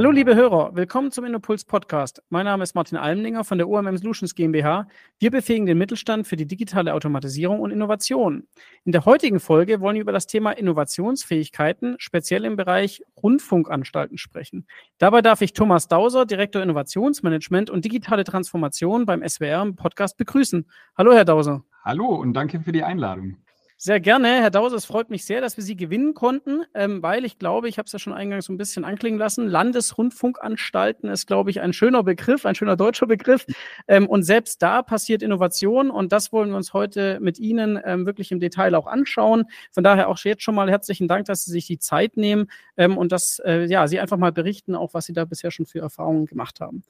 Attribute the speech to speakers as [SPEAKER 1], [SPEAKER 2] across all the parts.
[SPEAKER 1] Hallo liebe Hörer, willkommen zum Innopuls Podcast. Mein Name ist Martin Almlinger von der UMM Solutions GmbH. Wir befähigen den Mittelstand für die digitale Automatisierung und Innovation. In der heutigen Folge wollen wir über das Thema Innovationsfähigkeiten, speziell im Bereich Rundfunkanstalten sprechen. Dabei darf ich Thomas Dauser, Direktor Innovationsmanagement und digitale Transformation beim SWR Podcast begrüßen. Hallo Herr Dauser.
[SPEAKER 2] Hallo und danke für die Einladung.
[SPEAKER 1] Sehr gerne, Herr Dause. Es freut mich sehr, dass wir Sie gewinnen konnten, ähm, weil ich glaube, ich habe es ja schon eingangs so ein bisschen anklingen lassen. Landesrundfunkanstalten ist, glaube ich, ein schöner Begriff, ein schöner deutscher Begriff. Ähm, und selbst da passiert Innovation und das wollen wir uns heute mit Ihnen ähm, wirklich im Detail auch anschauen. Von daher auch jetzt schon mal herzlichen Dank, dass Sie sich die Zeit nehmen ähm, und dass äh, ja, Sie einfach mal berichten, auch was Sie da bisher schon für Erfahrungen gemacht haben.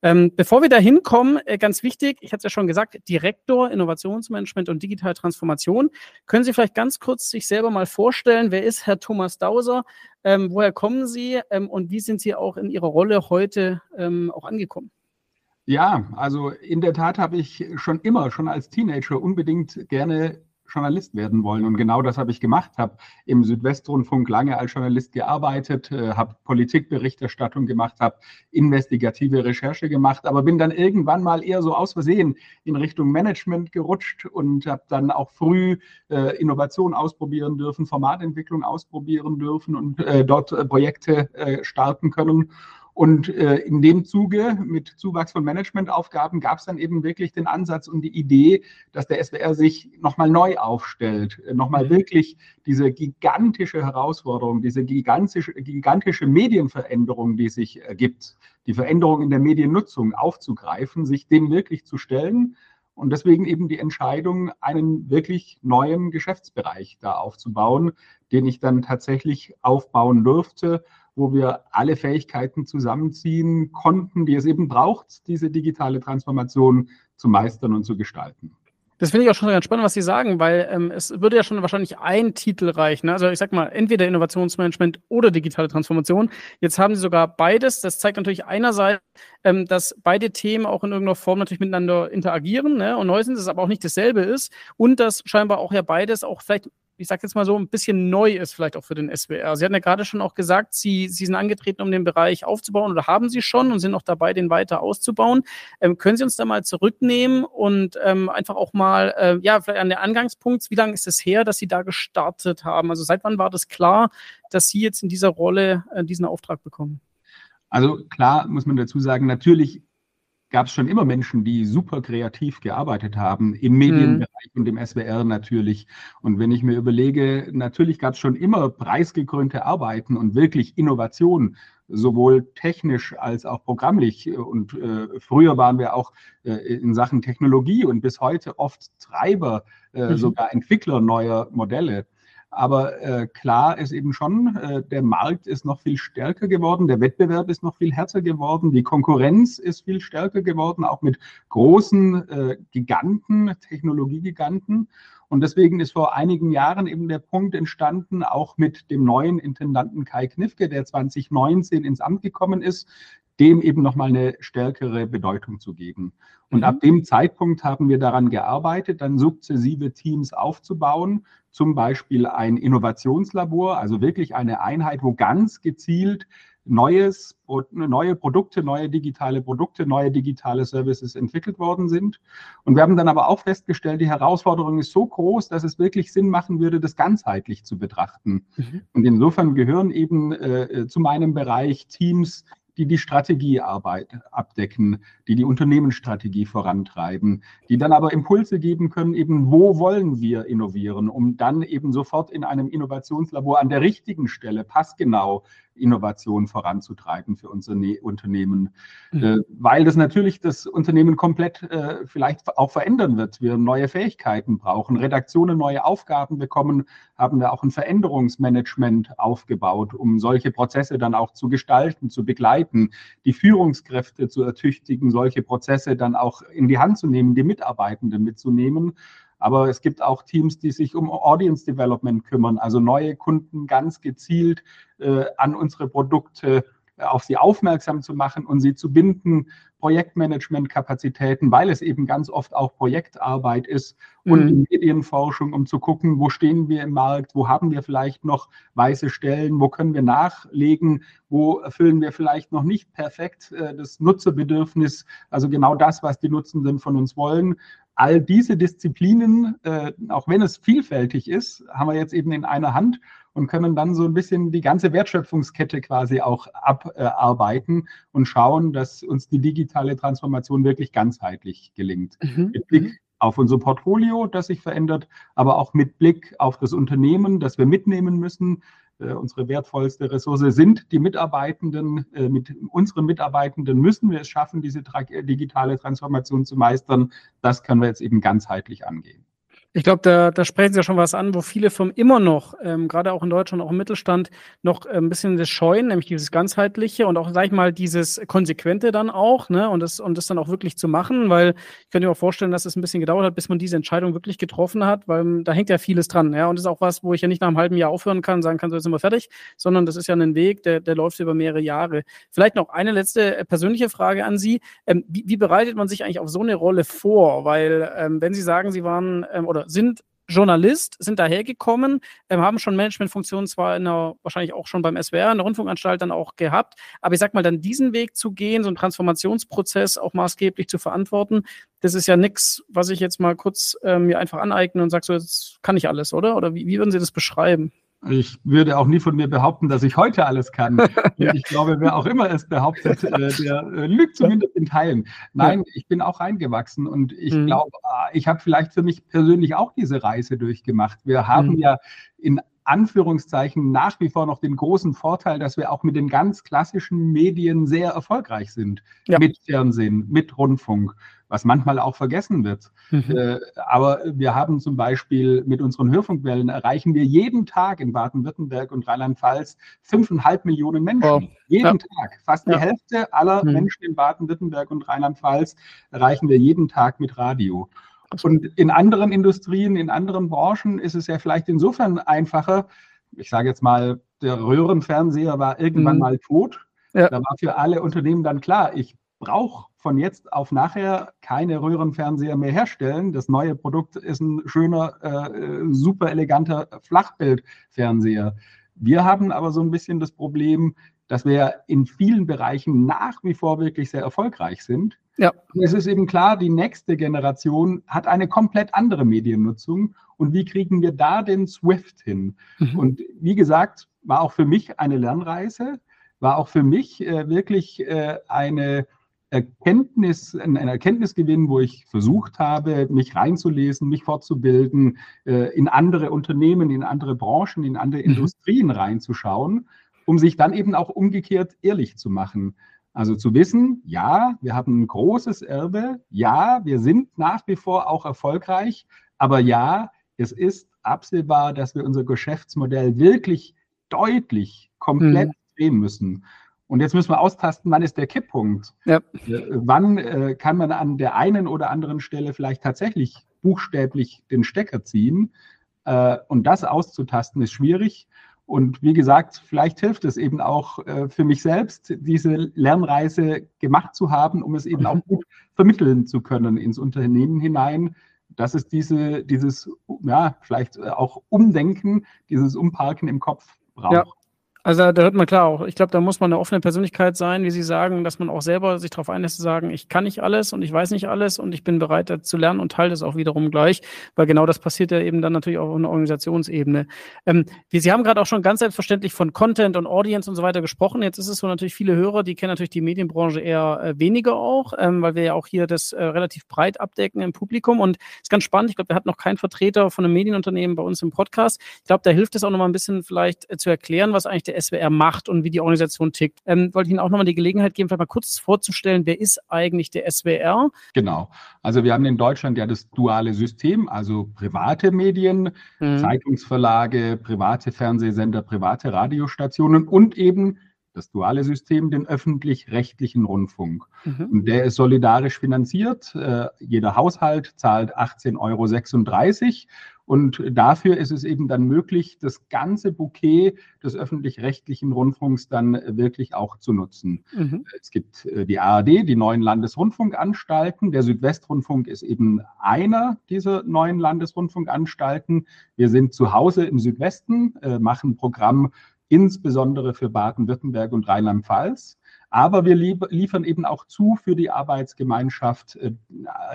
[SPEAKER 1] Ähm, bevor wir da hinkommen, äh, ganz wichtig, ich hatte es ja schon gesagt, Direktor Innovationsmanagement und digitale Transformation. Können Sie vielleicht ganz kurz sich selber mal vorstellen, wer ist Herr Thomas Dauser, ähm, woher kommen Sie ähm, und wie sind Sie auch in Ihrer Rolle heute ähm, auch angekommen?
[SPEAKER 2] Ja, also in der Tat habe ich schon immer, schon als Teenager unbedingt gerne Journalist werden wollen. Und genau das habe ich gemacht, habe im Südwestrundfunk lange als Journalist gearbeitet, äh, habe Politikberichterstattung gemacht, habe investigative Recherche gemacht, aber bin dann irgendwann mal eher so aus Versehen in Richtung Management gerutscht und habe dann auch früh äh, Innovation ausprobieren dürfen, Formatentwicklung ausprobieren dürfen und äh, dort äh, Projekte äh, starten können. Und äh, in dem Zuge mit Zuwachs von Managementaufgaben gab es dann eben wirklich den Ansatz und die Idee, dass der SWR sich nochmal neu aufstellt, äh, nochmal mhm. wirklich diese gigantische Herausforderung, diese gigantische, gigantische Medienveränderung, die sich ergibt, die Veränderung in der Mediennutzung aufzugreifen, sich dem wirklich zu stellen. Und deswegen eben die Entscheidung, einen wirklich neuen Geschäftsbereich da aufzubauen, den ich dann tatsächlich aufbauen durfte wo wir alle Fähigkeiten zusammenziehen konnten, die es eben braucht, diese digitale Transformation zu meistern und zu gestalten.
[SPEAKER 1] Das finde ich auch schon ganz spannend, was Sie sagen, weil ähm, es würde ja schon wahrscheinlich ein Titel reichen. Ne? Also ich sag mal, entweder Innovationsmanagement oder digitale Transformation. Jetzt haben Sie sogar beides. Das zeigt natürlich einerseits, ähm, dass beide Themen auch in irgendeiner Form natürlich miteinander interagieren ne? und neu sind, dass es aber auch nicht dasselbe ist und dass scheinbar auch ja beides auch vielleicht ich sage jetzt mal so, ein bisschen neu ist, vielleicht auch für den SWR. Sie hatten ja gerade schon auch gesagt, Sie, Sie sind angetreten, um den Bereich aufzubauen oder haben Sie schon und sind noch dabei, den weiter auszubauen. Ähm, können Sie uns da mal zurücknehmen und ähm, einfach auch mal, äh, ja, vielleicht an der Angangspunkt, wie lange ist es her, dass Sie da gestartet haben? Also seit wann war das klar, dass Sie jetzt in dieser Rolle äh, diesen Auftrag bekommen?
[SPEAKER 2] Also klar muss man dazu sagen, natürlich gab es schon immer Menschen, die super kreativ gearbeitet haben, im Medienbereich mhm. und im SWR natürlich. Und wenn ich mir überlege, natürlich gab es schon immer preisgekrönte Arbeiten und wirklich Innovation, sowohl technisch als auch programmlich. Und äh, früher waren wir auch äh, in Sachen Technologie und bis heute oft Treiber, äh, mhm. sogar Entwickler neuer Modelle. Aber äh, klar ist eben schon, äh, der Markt ist noch viel stärker geworden, der Wettbewerb ist noch viel härter geworden, die Konkurrenz ist viel stärker geworden, auch mit großen äh, Giganten, Technologiegiganten. Und deswegen ist vor einigen Jahren eben der Punkt entstanden, auch mit dem neuen Intendanten Kai Knifke, der 2019 ins Amt gekommen ist, dem eben nochmal eine stärkere Bedeutung zu geben. Und mhm. ab dem Zeitpunkt haben wir daran gearbeitet, dann sukzessive Teams aufzubauen, zum Beispiel ein Innovationslabor, also wirklich eine Einheit, wo ganz gezielt Neues, neue Produkte, neue digitale Produkte, neue digitale Services entwickelt worden sind. Und wir haben dann aber auch festgestellt, die Herausforderung ist so groß, dass es wirklich Sinn machen würde, das ganzheitlich zu betrachten. Mhm. Und insofern gehören eben äh, zu meinem Bereich Teams, die die Strategiearbeit abdecken, die die Unternehmensstrategie vorantreiben, die dann aber Impulse geben können, eben wo wollen wir innovieren, um dann eben sofort in einem Innovationslabor an der richtigen Stelle passgenau Innovation voranzutreiben für unser ne Unternehmen, mhm. äh, weil das natürlich das Unternehmen komplett äh, vielleicht auch verändern wird. Wir neue Fähigkeiten brauchen, Redaktionen neue Aufgaben bekommen, haben wir auch ein Veränderungsmanagement aufgebaut, um solche Prozesse dann auch zu gestalten, zu begleiten, die Führungskräfte zu ertüchtigen, solche Prozesse dann auch in die Hand zu nehmen, die Mitarbeitenden mitzunehmen. Aber es gibt auch Teams, die sich um Audience Development kümmern, also neue Kunden ganz gezielt äh, an unsere Produkte auf sie aufmerksam zu machen und sie zu binden, Projektmanagement-Kapazitäten, weil es eben ganz oft auch Projektarbeit ist und mhm. Medienforschung, um zu gucken, wo stehen wir im Markt, wo haben wir vielleicht noch weiße Stellen, wo können wir nachlegen, wo erfüllen wir vielleicht noch nicht perfekt äh, das Nutzerbedürfnis, also genau das, was die Nutzenden von uns wollen. All diese Disziplinen, äh, auch wenn es vielfältig ist, haben wir jetzt eben in einer Hand und können dann so ein bisschen die ganze Wertschöpfungskette quasi auch abarbeiten und schauen, dass uns die digitale Transformation wirklich ganzheitlich gelingt. Mhm. Mit Blick mhm. auf unser Portfolio, das sich verändert, aber auch mit Blick auf das Unternehmen, das wir mitnehmen müssen. Äh, unsere wertvollste Ressource sind die Mitarbeitenden. Äh, mit unseren Mitarbeitenden müssen wir es schaffen, diese digitale Transformation zu meistern. Das können wir jetzt eben ganzheitlich angehen.
[SPEAKER 1] Ich glaube, da, da sprechen Sie ja schon was an, wo viele Firmen immer noch, ähm, gerade auch in Deutschland, auch im Mittelstand, noch äh, ein bisschen das scheuen, nämlich dieses ganzheitliche und auch, sag ich mal, dieses konsequente dann auch, ne, und das, und das dann auch wirklich zu machen, weil ich könnte mir auch vorstellen, dass es ein bisschen gedauert hat, bis man diese Entscheidung wirklich getroffen hat, weil ähm, da hängt ja vieles dran, ja, und das ist auch was, wo ich ja nicht nach einem halben Jahr aufhören kann, sagen kann, so jetzt sind wir fertig, sondern das ist ja ein Weg, der, der läuft über mehrere Jahre. Vielleicht noch eine letzte äh, persönliche Frage an Sie. Ähm, wie, wie bereitet man sich eigentlich auf so eine Rolle vor? Weil, ähm, wenn Sie sagen, Sie waren ähm, oder sind Journalist, sind dahergekommen, ähm, haben schon Managementfunktionen zwar in der, wahrscheinlich auch schon beim SWR, in der Rundfunkanstalt dann auch gehabt, aber ich sag mal, dann diesen Weg zu gehen, so einen Transformationsprozess auch maßgeblich zu verantworten, das ist ja nichts, was ich jetzt mal kurz ähm, mir einfach aneigne und sage, so, jetzt kann ich alles, oder? Oder wie, wie würden Sie das beschreiben?
[SPEAKER 2] Ich würde auch nie von mir behaupten, dass ich heute alles kann. ja. Ich glaube, wer auch immer es behauptet, äh, der äh, lügt zumindest in Teilen. Nein, ja. ich bin auch reingewachsen und ich mhm. glaube, ah, ich habe vielleicht für mich persönlich auch diese Reise durchgemacht. Wir haben mhm. ja in Anführungszeichen nach wie vor noch den großen Vorteil, dass wir auch mit den ganz klassischen Medien sehr erfolgreich sind. Ja. Mit Fernsehen, mit Rundfunk was manchmal auch vergessen wird. Mhm. Äh, aber wir haben zum Beispiel mit unseren Hörfunkwellen erreichen wir jeden Tag in Baden-Württemberg und Rheinland-Pfalz fünfeinhalb Millionen Menschen. Oh. Jeden ja. Tag. Fast ja. die Hälfte aller mhm. Menschen in Baden-Württemberg und Rheinland-Pfalz erreichen wir jeden Tag mit Radio. Und in anderen Industrien, in anderen Branchen ist es ja vielleicht insofern einfacher. Ich sage jetzt mal, der Röhrenfernseher war irgendwann mhm. mal tot. Ja. Da war für alle Unternehmen dann klar, ich brauche von jetzt auf nachher keine Röhrenfernseher mehr herstellen. Das neue Produkt ist ein schöner, äh, super eleganter Flachbildfernseher. Wir haben aber so ein bisschen das Problem, dass wir in vielen Bereichen nach wie vor wirklich sehr erfolgreich sind. Ja. Es ist eben klar, die nächste Generation hat eine komplett andere Mediennutzung. Und wie kriegen wir da den Swift hin? Mhm. Und wie gesagt, war auch für mich eine Lernreise, war auch für mich äh, wirklich äh, eine Erkenntnis, ein Erkenntnisgewinn, wo ich versucht habe, mich reinzulesen, mich fortzubilden, äh, in andere Unternehmen, in andere Branchen, in andere mhm. Industrien reinzuschauen, um sich dann eben auch umgekehrt ehrlich zu machen. Also zu wissen, ja, wir haben ein großes Erbe, ja, wir sind nach wie vor auch erfolgreich, aber ja, es ist absehbar, dass wir unser Geschäftsmodell wirklich deutlich komplett mhm. drehen müssen. Und jetzt müssen wir austasten, wann ist der Kipppunkt? Ja. Äh, wann äh, kann man an der einen oder anderen Stelle vielleicht tatsächlich buchstäblich den Stecker ziehen? Äh, und das auszutasten ist schwierig. Und wie gesagt, vielleicht hilft es eben auch äh, für mich selbst, diese Lernreise gemacht zu haben, um es eben auch gut vermitteln zu können ins Unternehmen hinein, dass es diese, dieses, ja, vielleicht äh, auch Umdenken, dieses Umparken im Kopf braucht. Ja.
[SPEAKER 1] Also da hört man klar auch, ich glaube, da muss man eine offene Persönlichkeit sein, wie Sie sagen, dass man auch selber sich darauf einlässt zu sagen, ich kann nicht alles und ich weiß nicht alles und ich bin bereit zu lernen und teile das auch wiederum gleich, weil genau das passiert ja eben dann natürlich auch auf einer Organisationsebene. Ähm, wie, Sie haben gerade auch schon ganz selbstverständlich von Content und Audience und so weiter gesprochen. Jetzt ist es so natürlich viele Hörer, die kennen natürlich die Medienbranche eher äh, weniger auch, ähm, weil wir ja auch hier das äh, relativ breit abdecken im Publikum und ist ganz spannend. Ich glaube, wir hatten noch keinen Vertreter von einem Medienunternehmen bei uns im Podcast. Ich glaube, da hilft es auch noch mal ein bisschen vielleicht äh, zu erklären, was eigentlich der SWR macht und wie die Organisation tickt. Ähm, wollte ich Ihnen auch nochmal die Gelegenheit geben, vielleicht mal kurz vorzustellen, wer ist eigentlich der SWR?
[SPEAKER 2] Genau. Also wir haben in Deutschland ja das duale System, also private Medien, mhm. Zeitungsverlage, private Fernsehsender, private Radiostationen und eben das duale System, den öffentlich-rechtlichen Rundfunk. Mhm. Und der ist solidarisch finanziert. Äh, jeder Haushalt zahlt 18,36 Euro. Und dafür ist es eben dann möglich, das ganze Bouquet des öffentlich-rechtlichen Rundfunks dann wirklich auch zu nutzen. Mhm. Es gibt äh, die ARD, die neuen Landesrundfunkanstalten. Der Südwestrundfunk ist eben einer dieser neuen Landesrundfunkanstalten. Wir sind zu Hause im Südwesten, äh, machen Programm insbesondere für Baden-Württemberg und Rheinland-Pfalz. Aber wir liefern eben auch zu für die Arbeitsgemeinschaft äh,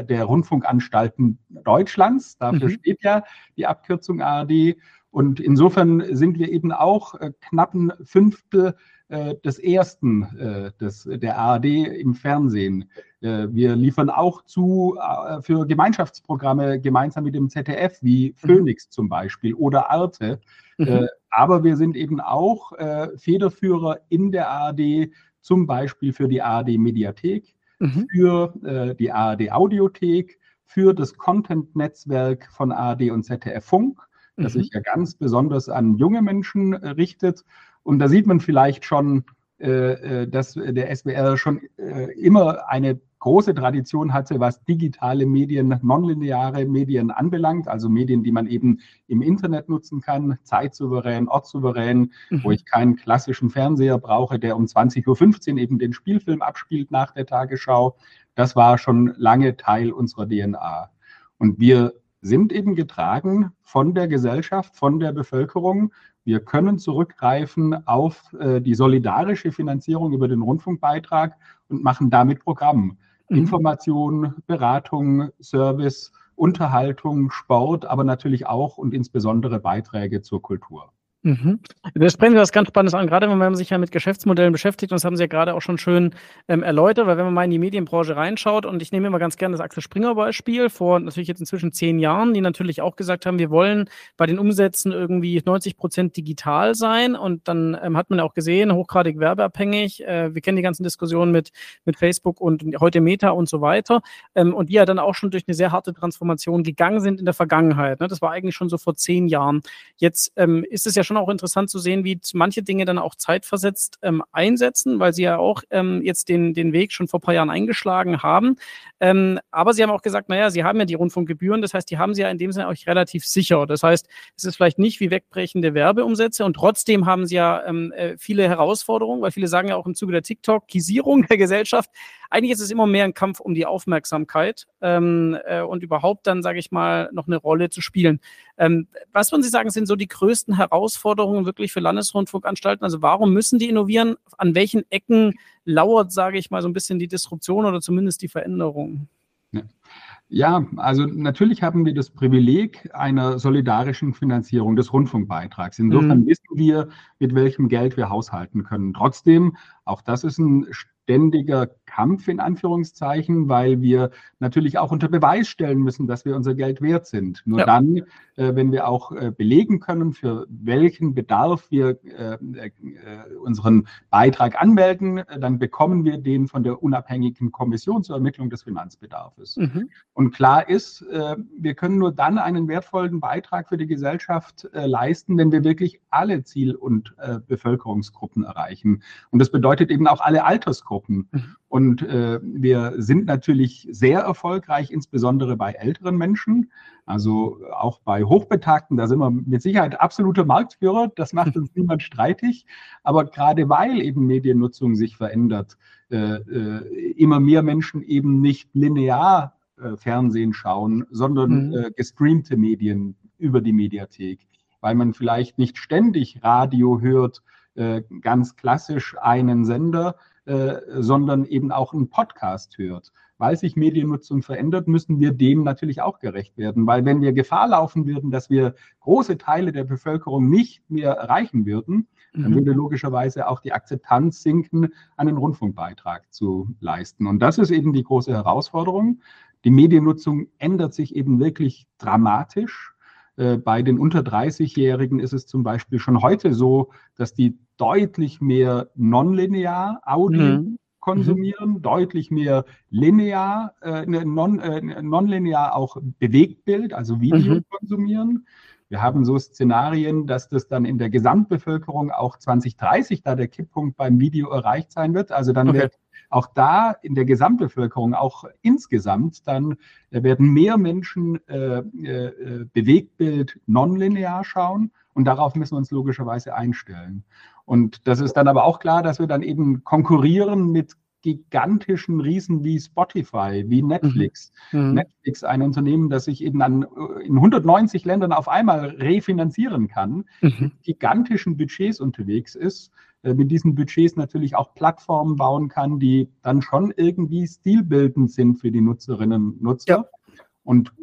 [SPEAKER 2] der Rundfunkanstalten Deutschlands. Dafür mhm. steht ja die Abkürzung ARD. Und insofern sind wir eben auch äh, knappen Fünftel äh, des ersten des, der ARD im Fernsehen. Wir liefern auch zu für Gemeinschaftsprogramme gemeinsam mit dem ZDF, wie mhm. Phoenix zum Beispiel oder Arte. Mhm. Aber wir sind eben auch Federführer in der ARD zum Beispiel für die ARD Mediathek, mhm. für äh, die ARD Audiothek, für das Content-Netzwerk von ARD und ZDF Funk, das mhm. sich ja ganz besonders an junge Menschen äh, richtet. Und da sieht man vielleicht schon, äh, äh dass der SWR schon äh, immer eine große Tradition hatte, was digitale Medien, nonlineare Medien anbelangt, also Medien, die man eben im Internet nutzen kann, zeitsouverän, ortssouverän, mhm. wo ich keinen klassischen Fernseher brauche, der um 20.15 Uhr eben den Spielfilm abspielt nach der Tagesschau. Das war schon lange Teil unserer DNA. Und wir sind eben getragen von der Gesellschaft, von der Bevölkerung. Wir können zurückgreifen auf äh, die solidarische Finanzierung über den Rundfunkbeitrag und machen damit Programm. Mhm. Information, Beratung, Service, Unterhaltung, Sport, aber natürlich auch und insbesondere Beiträge zur Kultur.
[SPEAKER 1] Mhm. Da sprechen Sie was ganz Spannendes an, gerade wenn man sich ja mit Geschäftsmodellen beschäftigt, und das haben Sie ja gerade auch schon schön ähm, erläutert, weil wenn man mal in die Medienbranche reinschaut, und ich nehme immer ganz gerne das Axel Springer Beispiel vor natürlich jetzt inzwischen zehn Jahren, die natürlich auch gesagt haben, wir wollen bei den Umsätzen irgendwie 90 Prozent digital sein und dann ähm, hat man auch gesehen, hochgradig werbeabhängig, äh, wir kennen die ganzen Diskussionen mit, mit Facebook und heute Meta und so weiter ähm, und die ja dann auch schon durch eine sehr harte Transformation gegangen sind in der Vergangenheit. Ne? Das war eigentlich schon so vor zehn Jahren. Jetzt ähm, ist es ja schon schon auch interessant zu sehen, wie manche Dinge dann auch zeitversetzt ähm, einsetzen, weil sie ja auch ähm, jetzt den, den Weg schon vor ein paar Jahren eingeschlagen haben. Ähm, aber sie haben auch gesagt, naja, sie haben ja die Rundfunkgebühren, das heißt, die haben sie ja in dem Sinne auch relativ sicher. Das heißt, es ist vielleicht nicht wie wegbrechende Werbeumsätze und trotzdem haben sie ja ähm, äh, viele Herausforderungen, weil viele sagen ja auch im Zuge der TikTok-Kisierung der Gesellschaft, eigentlich ist es immer mehr ein Kampf um die Aufmerksamkeit ähm, äh, und überhaupt dann, sage ich mal, noch eine Rolle zu spielen. Ähm, was würden Sie sagen, sind so die größten Herausforderungen wirklich für Landesrundfunkanstalten? Also warum müssen die innovieren? An welchen Ecken lauert, sage ich mal, so ein bisschen die Disruption oder zumindest die Veränderung?
[SPEAKER 2] Ja. Ja, also natürlich haben wir das Privileg einer solidarischen Finanzierung des Rundfunkbeitrags. Insofern mhm. wissen wir, mit welchem Geld wir haushalten können. Trotzdem, auch das ist ein ständiger Kampf in Anführungszeichen, weil wir natürlich auch unter Beweis stellen müssen, dass wir unser Geld wert sind. Nur ja. dann, äh, wenn wir auch äh, belegen können, für welchen Bedarf wir äh, äh unseren Beitrag anmelden, äh, dann bekommen wir den von der unabhängigen Kommission zur Ermittlung des Finanzbedarfs. Mhm. Und klar ist, äh, wir können nur dann einen wertvollen Beitrag für die Gesellschaft leisten, wenn wir wirklich alle Ziel- und Bevölkerungsgruppen erreichen. Und das bedeutet eben auch alle Altersgruppen. Mhm. Und äh, wir sind natürlich sehr erfolgreich, insbesondere bei älteren Menschen. Also auch bei Hochbetagten, da sind wir mit Sicherheit absolute Marktführer. Das macht uns niemand streitig. Aber gerade weil eben Mediennutzung sich verändert, äh, äh, immer mehr Menschen eben nicht linear äh, Fernsehen schauen, sondern mhm. Äh, gestreamte Medien über die Mediathek, weil man vielleicht nicht ständig Radio hört, äh, ganz klassisch einen Sender, äh, sondern eben auch einen Podcast hört. Weil sich Mediennutzung verändert, müssen wir dem natürlich auch gerecht werden. Weil wenn wir Gefahr laufen würden, dass wir große Teile der Bevölkerung nicht mehr erreichen würden, mhm. dann würde logischerweise auch die Akzeptanz sinken, einen Rundfunkbeitrag zu leisten. Und das ist eben die große Herausforderung. Die Mediennutzung ändert sich eben wirklich dramatisch. Äh, bei den unter 30-Jährigen ist es zum Beispiel schon heute so, dass die deutlich mehr nonlinear Audio mhm. konsumieren, mhm. deutlich mehr linear, äh, ne, non, äh, nonlinear auch Bewegtbild, also Video mhm. konsumieren. Wir haben so Szenarien, dass das dann in der Gesamtbevölkerung auch 2030 da der Kipppunkt beim Video erreicht sein wird. Also dann okay. wird auch da in der Gesamtbevölkerung, auch insgesamt, dann werden mehr Menschen äh, äh, Bewegtbild nonlinear schauen und darauf müssen wir uns logischerweise einstellen. Und das ist dann aber auch klar, dass wir dann eben konkurrieren mit gigantischen Riesen wie Spotify, wie Netflix. Mhm. mhm. Netflix, ein Unternehmen, das sich eben an, in 190 Ländern auf einmal refinanzieren kann, mhm. mit gigantischen Budgets unterwegs ist, äh, mit diesen Budgets natürlich auch Plattformen bauen kann, die dann schon irgendwie stilbildend sind für die Nutzerinnen und Nutzer. Ja. Und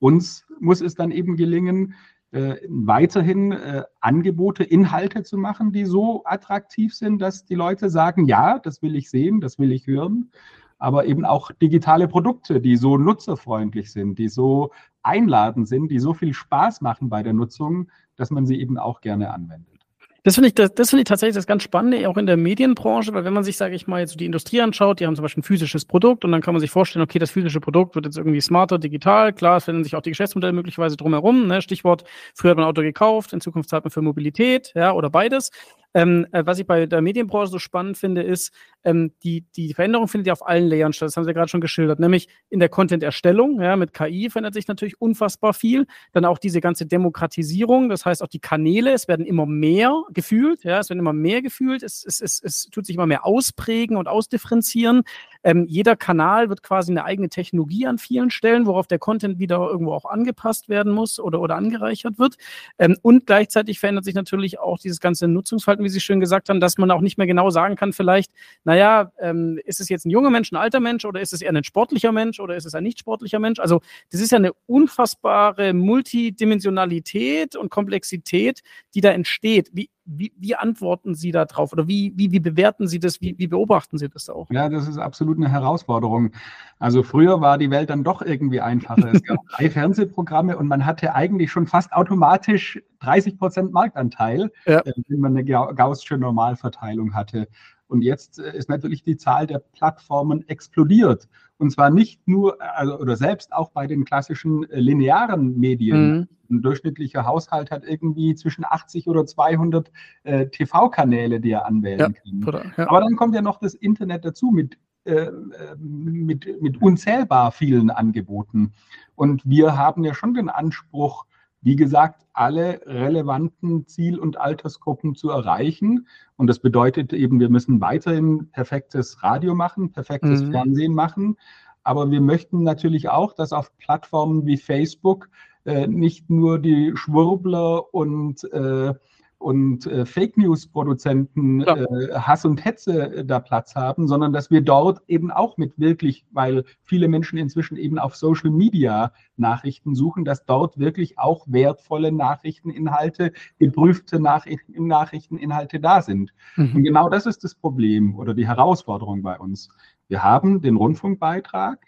[SPEAKER 2] uns muss es dann eben gelingen, äh, weiterhin äh, Angebote, Inhalte zu machen, die so attraktiv sind, dass die Leute sagen, ja, das will ich sehen, das will ich hören, aber eben auch digitale Produkte, die so nutzerfreundlich sind, die so einladend sind, die so viel Spaß machen bei der Nutzung, dass man sie eben auch gerne anwendet.
[SPEAKER 1] Das finde ich, das, das finde ich tatsächlich das ganz Spannende, auch in der Medienbranche, weil wenn man sich, sage ich mal, jetzt die Industrie anschaut, die haben zum Beispiel ein physisches Produkt und dann kann man sich vorstellen, okay, das physische Produkt wird jetzt irgendwie smarter, digital, klar, es verändern sich auch die Geschäftsmodelle möglicherweise drumherum, ne? Stichwort, früher hat man ein Auto gekauft, in Zukunft zahlt man für Mobilität, ja, oder beides. Ähm, äh, was ich bei der Medienbranche so spannend finde, ist, ähm, die, die Veränderung findet ja auf allen Layern statt. Das haben Sie ja gerade schon geschildert. Nämlich in der Content-Erstellung, ja, mit KI verändert sich natürlich unfassbar viel. Dann auch diese ganze Demokratisierung, das heißt auch die Kanäle, es werden immer mehr gefühlt, ja, es werden immer mehr gefühlt, es, es, es, es tut sich immer mehr ausprägen und ausdifferenzieren. Ähm, jeder Kanal wird quasi eine eigene Technologie an vielen Stellen, worauf der Content wieder irgendwo auch angepasst werden muss oder, oder angereichert wird. Ähm, und gleichzeitig verändert sich natürlich auch dieses ganze Nutzungsverhalten, wie Sie schön gesagt haben, dass man auch nicht mehr genau sagen kann, vielleicht, naja, ähm, ist es jetzt ein junger Mensch, ein alter Mensch oder ist es eher ein sportlicher Mensch oder ist es ein nicht sportlicher Mensch? Also das ist ja eine unfassbare Multidimensionalität und Komplexität, die da entsteht. Wie, wie, wie antworten Sie da drauf oder wie, wie, wie bewerten Sie das, wie, wie beobachten Sie das auch?
[SPEAKER 2] Ja, das ist absolut eine Herausforderung. Also früher war die Welt dann doch irgendwie einfacher. Es gab drei Fernsehprogramme und man hatte eigentlich schon fast automatisch 30 Prozent Marktanteil, ja. Äh, wenn man eine gaußsche Normalverteilung hatte. Und jetzt äh, ist natürlich die Zahl der Plattformen explodiert. Und zwar nicht nur, also, oder selbst auch bei den klassischen äh, linearen Medien. Mhm. Ein durchschnittlicher Haushalt hat irgendwie zwischen 80 oder 200 äh, TV-Kanäle, die er anwählen ja, kann. Oder, ja. Aber dann kommt ja noch das Internet dazu mit, äh, mit, mit unzählbar vielen Angeboten. Und wir haben ja schon den Anspruch, wie gesagt, alle relevanten Ziel- und Altersgruppen zu erreichen. Und das bedeutet eben, wir müssen weiterhin perfektes Radio machen, perfektes mhm. Fernsehen machen. Aber wir möchten natürlich auch, dass auf Plattformen wie Facebook äh, nicht nur die Schwurbler und äh, und äh, Fake News-Produzenten ja. äh, Hass und Hetze äh, da Platz haben, sondern dass wir dort eben auch mit wirklich, weil viele Menschen inzwischen eben auf Social Media Nachrichten suchen, dass dort wirklich auch wertvolle Nachrichteninhalte, geprüfte Nachrichten, Nachrichteninhalte da sind. Mhm. Und genau das ist das Problem oder die Herausforderung bei uns. Wir haben den Rundfunkbeitrag,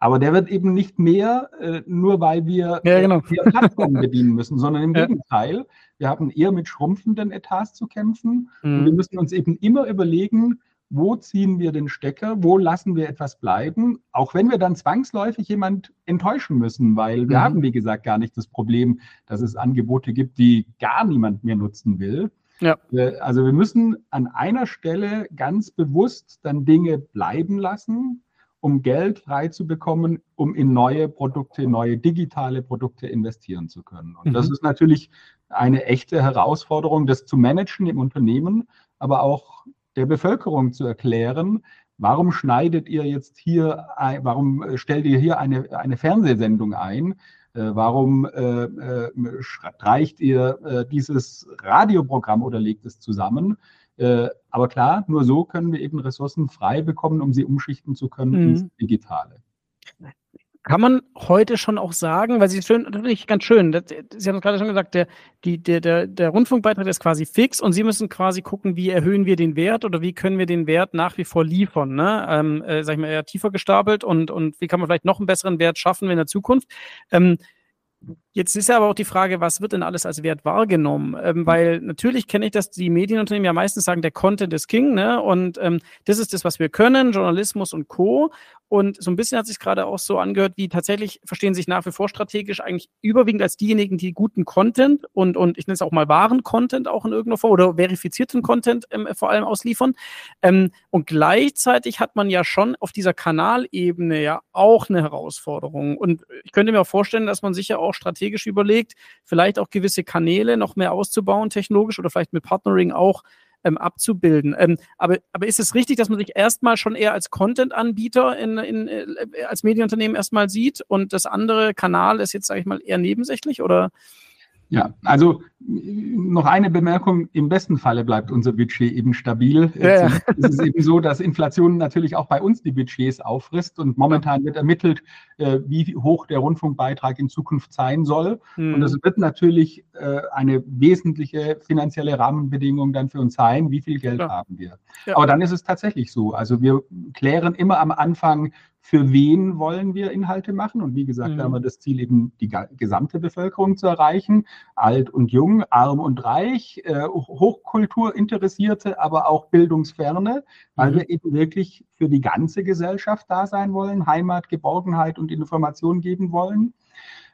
[SPEAKER 2] aber der wird eben nicht mehr, äh, nur weil wir
[SPEAKER 1] ja, genau.
[SPEAKER 2] äh, Plattformen bedienen müssen, sondern im ja. Gegenteil. Wir haben eher mit schrumpfenden Etats zu kämpfen. Mhm. Und wir müssen uns eben immer überlegen, wo ziehen wir den Stecker, wo lassen wir etwas bleiben, auch wenn wir dann zwangsläufig jemand enttäuschen müssen, weil wir mhm. haben, wie gesagt, gar nicht das Problem, dass es Angebote gibt, die gar niemand mehr nutzen will. Ja. Äh, also wir müssen an einer Stelle ganz bewusst dann Dinge bleiben lassen, um Geld frei zu bekommen, um in neue Produkte, neue digitale Produkte investieren zu können. Und mhm. das ist natürlich eine echte Herausforderung, das zu managen im Unternehmen, aber auch der Bevölkerung zu erklären, warum schneidet ihr jetzt hier, warum stellt ihr hier eine, eine Fernsehsendung ein? Äh, warum äh, äh, streicht ihr äh, dieses Radioprogramm oder legt es zusammen? Äh, aber klar, nur so können wir eben Ressourcen frei bekommen, um sie umschichten zu können mhm. ins Digitale.
[SPEAKER 1] Kann man heute schon auch sagen, weil sie schön, natürlich ganz schön, das, Sie haben gerade schon gesagt, der, die, der, der, der Rundfunkbeitrag ist quasi fix und Sie müssen quasi gucken, wie erhöhen wir den Wert oder wie können wir den Wert nach wie vor liefern, ne? ähm, äh, sag ich mal, eher tiefer gestapelt und, und wie kann man vielleicht noch einen besseren Wert schaffen in der Zukunft. Ähm, Jetzt ist ja aber auch die Frage, was wird denn alles als Wert wahrgenommen? Ähm, weil natürlich kenne ich, dass die Medienunternehmen ja meistens sagen, der Content ist King, ne? Und ähm, das ist das, was wir können, Journalismus und Co. Und so ein bisschen hat sich gerade auch so angehört, wie tatsächlich verstehen sich nach wie vor strategisch eigentlich überwiegend als diejenigen, die guten Content und, und ich nenne es auch mal wahren Content auch in irgendeiner Form oder verifizierten Content ähm, vor allem ausliefern. Ähm, und gleichzeitig hat man ja schon auf dieser Kanalebene ja auch eine Herausforderung. Und ich könnte mir auch vorstellen, dass man sich ja auch strategisch überlegt, vielleicht auch gewisse Kanäle noch mehr auszubauen, technologisch oder vielleicht mit Partnering auch ähm, abzubilden. Ähm, aber, aber ist es richtig, dass man sich erstmal schon eher als Content-Anbieter in, in, äh, als Medienunternehmen erstmal sieht und das andere Kanal ist jetzt, sage ich mal, eher nebensächlich oder?
[SPEAKER 2] Ja, also noch eine Bemerkung. Im besten Falle bleibt unser Budget eben stabil. Ja, ja. Es ist eben so, dass Inflation natürlich auch bei uns die Budgets auffrisst und momentan wird ermittelt, äh, wie hoch der Rundfunkbeitrag in Zukunft sein soll. Mhm. Und das wird natürlich äh, eine wesentliche finanzielle Rahmenbedingung dann für uns sein, wie viel Geld ja. haben wir. Aber dann ist es tatsächlich so. Also wir klären immer am Anfang, für wen wollen wir Inhalte machen. Und wie gesagt, mhm. da haben wir das Ziel, eben die gesamte Bevölkerung zu erreichen, alt und jung, arm und reich, äh, Hochkulturinteressierte, aber auch Bildungsferne, weil mhm. wir eben wirklich für die ganze Gesellschaft da sein wollen, Heimat, Geborgenheit und Information geben wollen.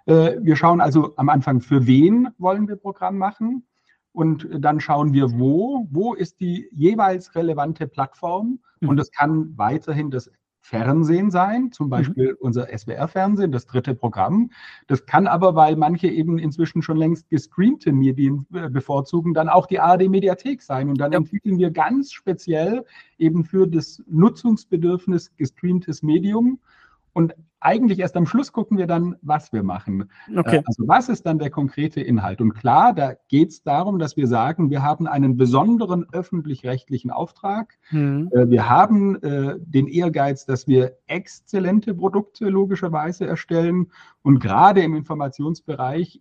[SPEAKER 2] Äh, wir schauen also am Anfang, für wen wollen wir Programm machen. Und dann schauen wir, wo, wo ist die jeweils relevante Plattform. Und mhm. das kann weiterhin das Fernsehen sein, zum mhm. Beispiel mhm. unser SWR-Fernsehen, das dritte Programm. Das kann aber, weil manche eben inzwischen schon längst gestreamte Medien äh, bevorzugen, dann auch die ARD-Mediathek sein. Und dann ja. entwickeln wir ganz speziell eben für das Nutzungsbedürfnis gestreamtes Medium. Und eigentlich erst am Schluss gucken wir dann, was wir machen. Okay. Äh, also was ist dann der konkrete Inhalt? Und klar, da geht es darum, dass wir sagen, wir haben einen besonderen öffentlich-rechtlichen Auftrag. Mhm. Wir haben äh, den Ehrgeiz, dass wir exzellente Produkte logischerweise erstellen. Und gerade im Informationsbereich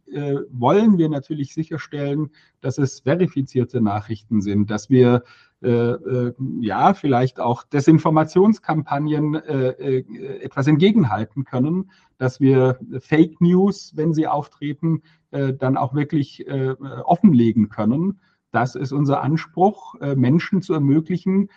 [SPEAKER 2] wollen wir natürlich sicherstellen, dass es verifizierte Nachrichten sind, dass wir ja, vielleicht auch Desinformationskampagnen äh, äh, etwas entgegenhalten können, dass wir Fake News, wenn sie auftreten, äh, dann auch wirklich äh, offenlegen können. Das ist unser Anspruch, Menschen zu ermöglichen,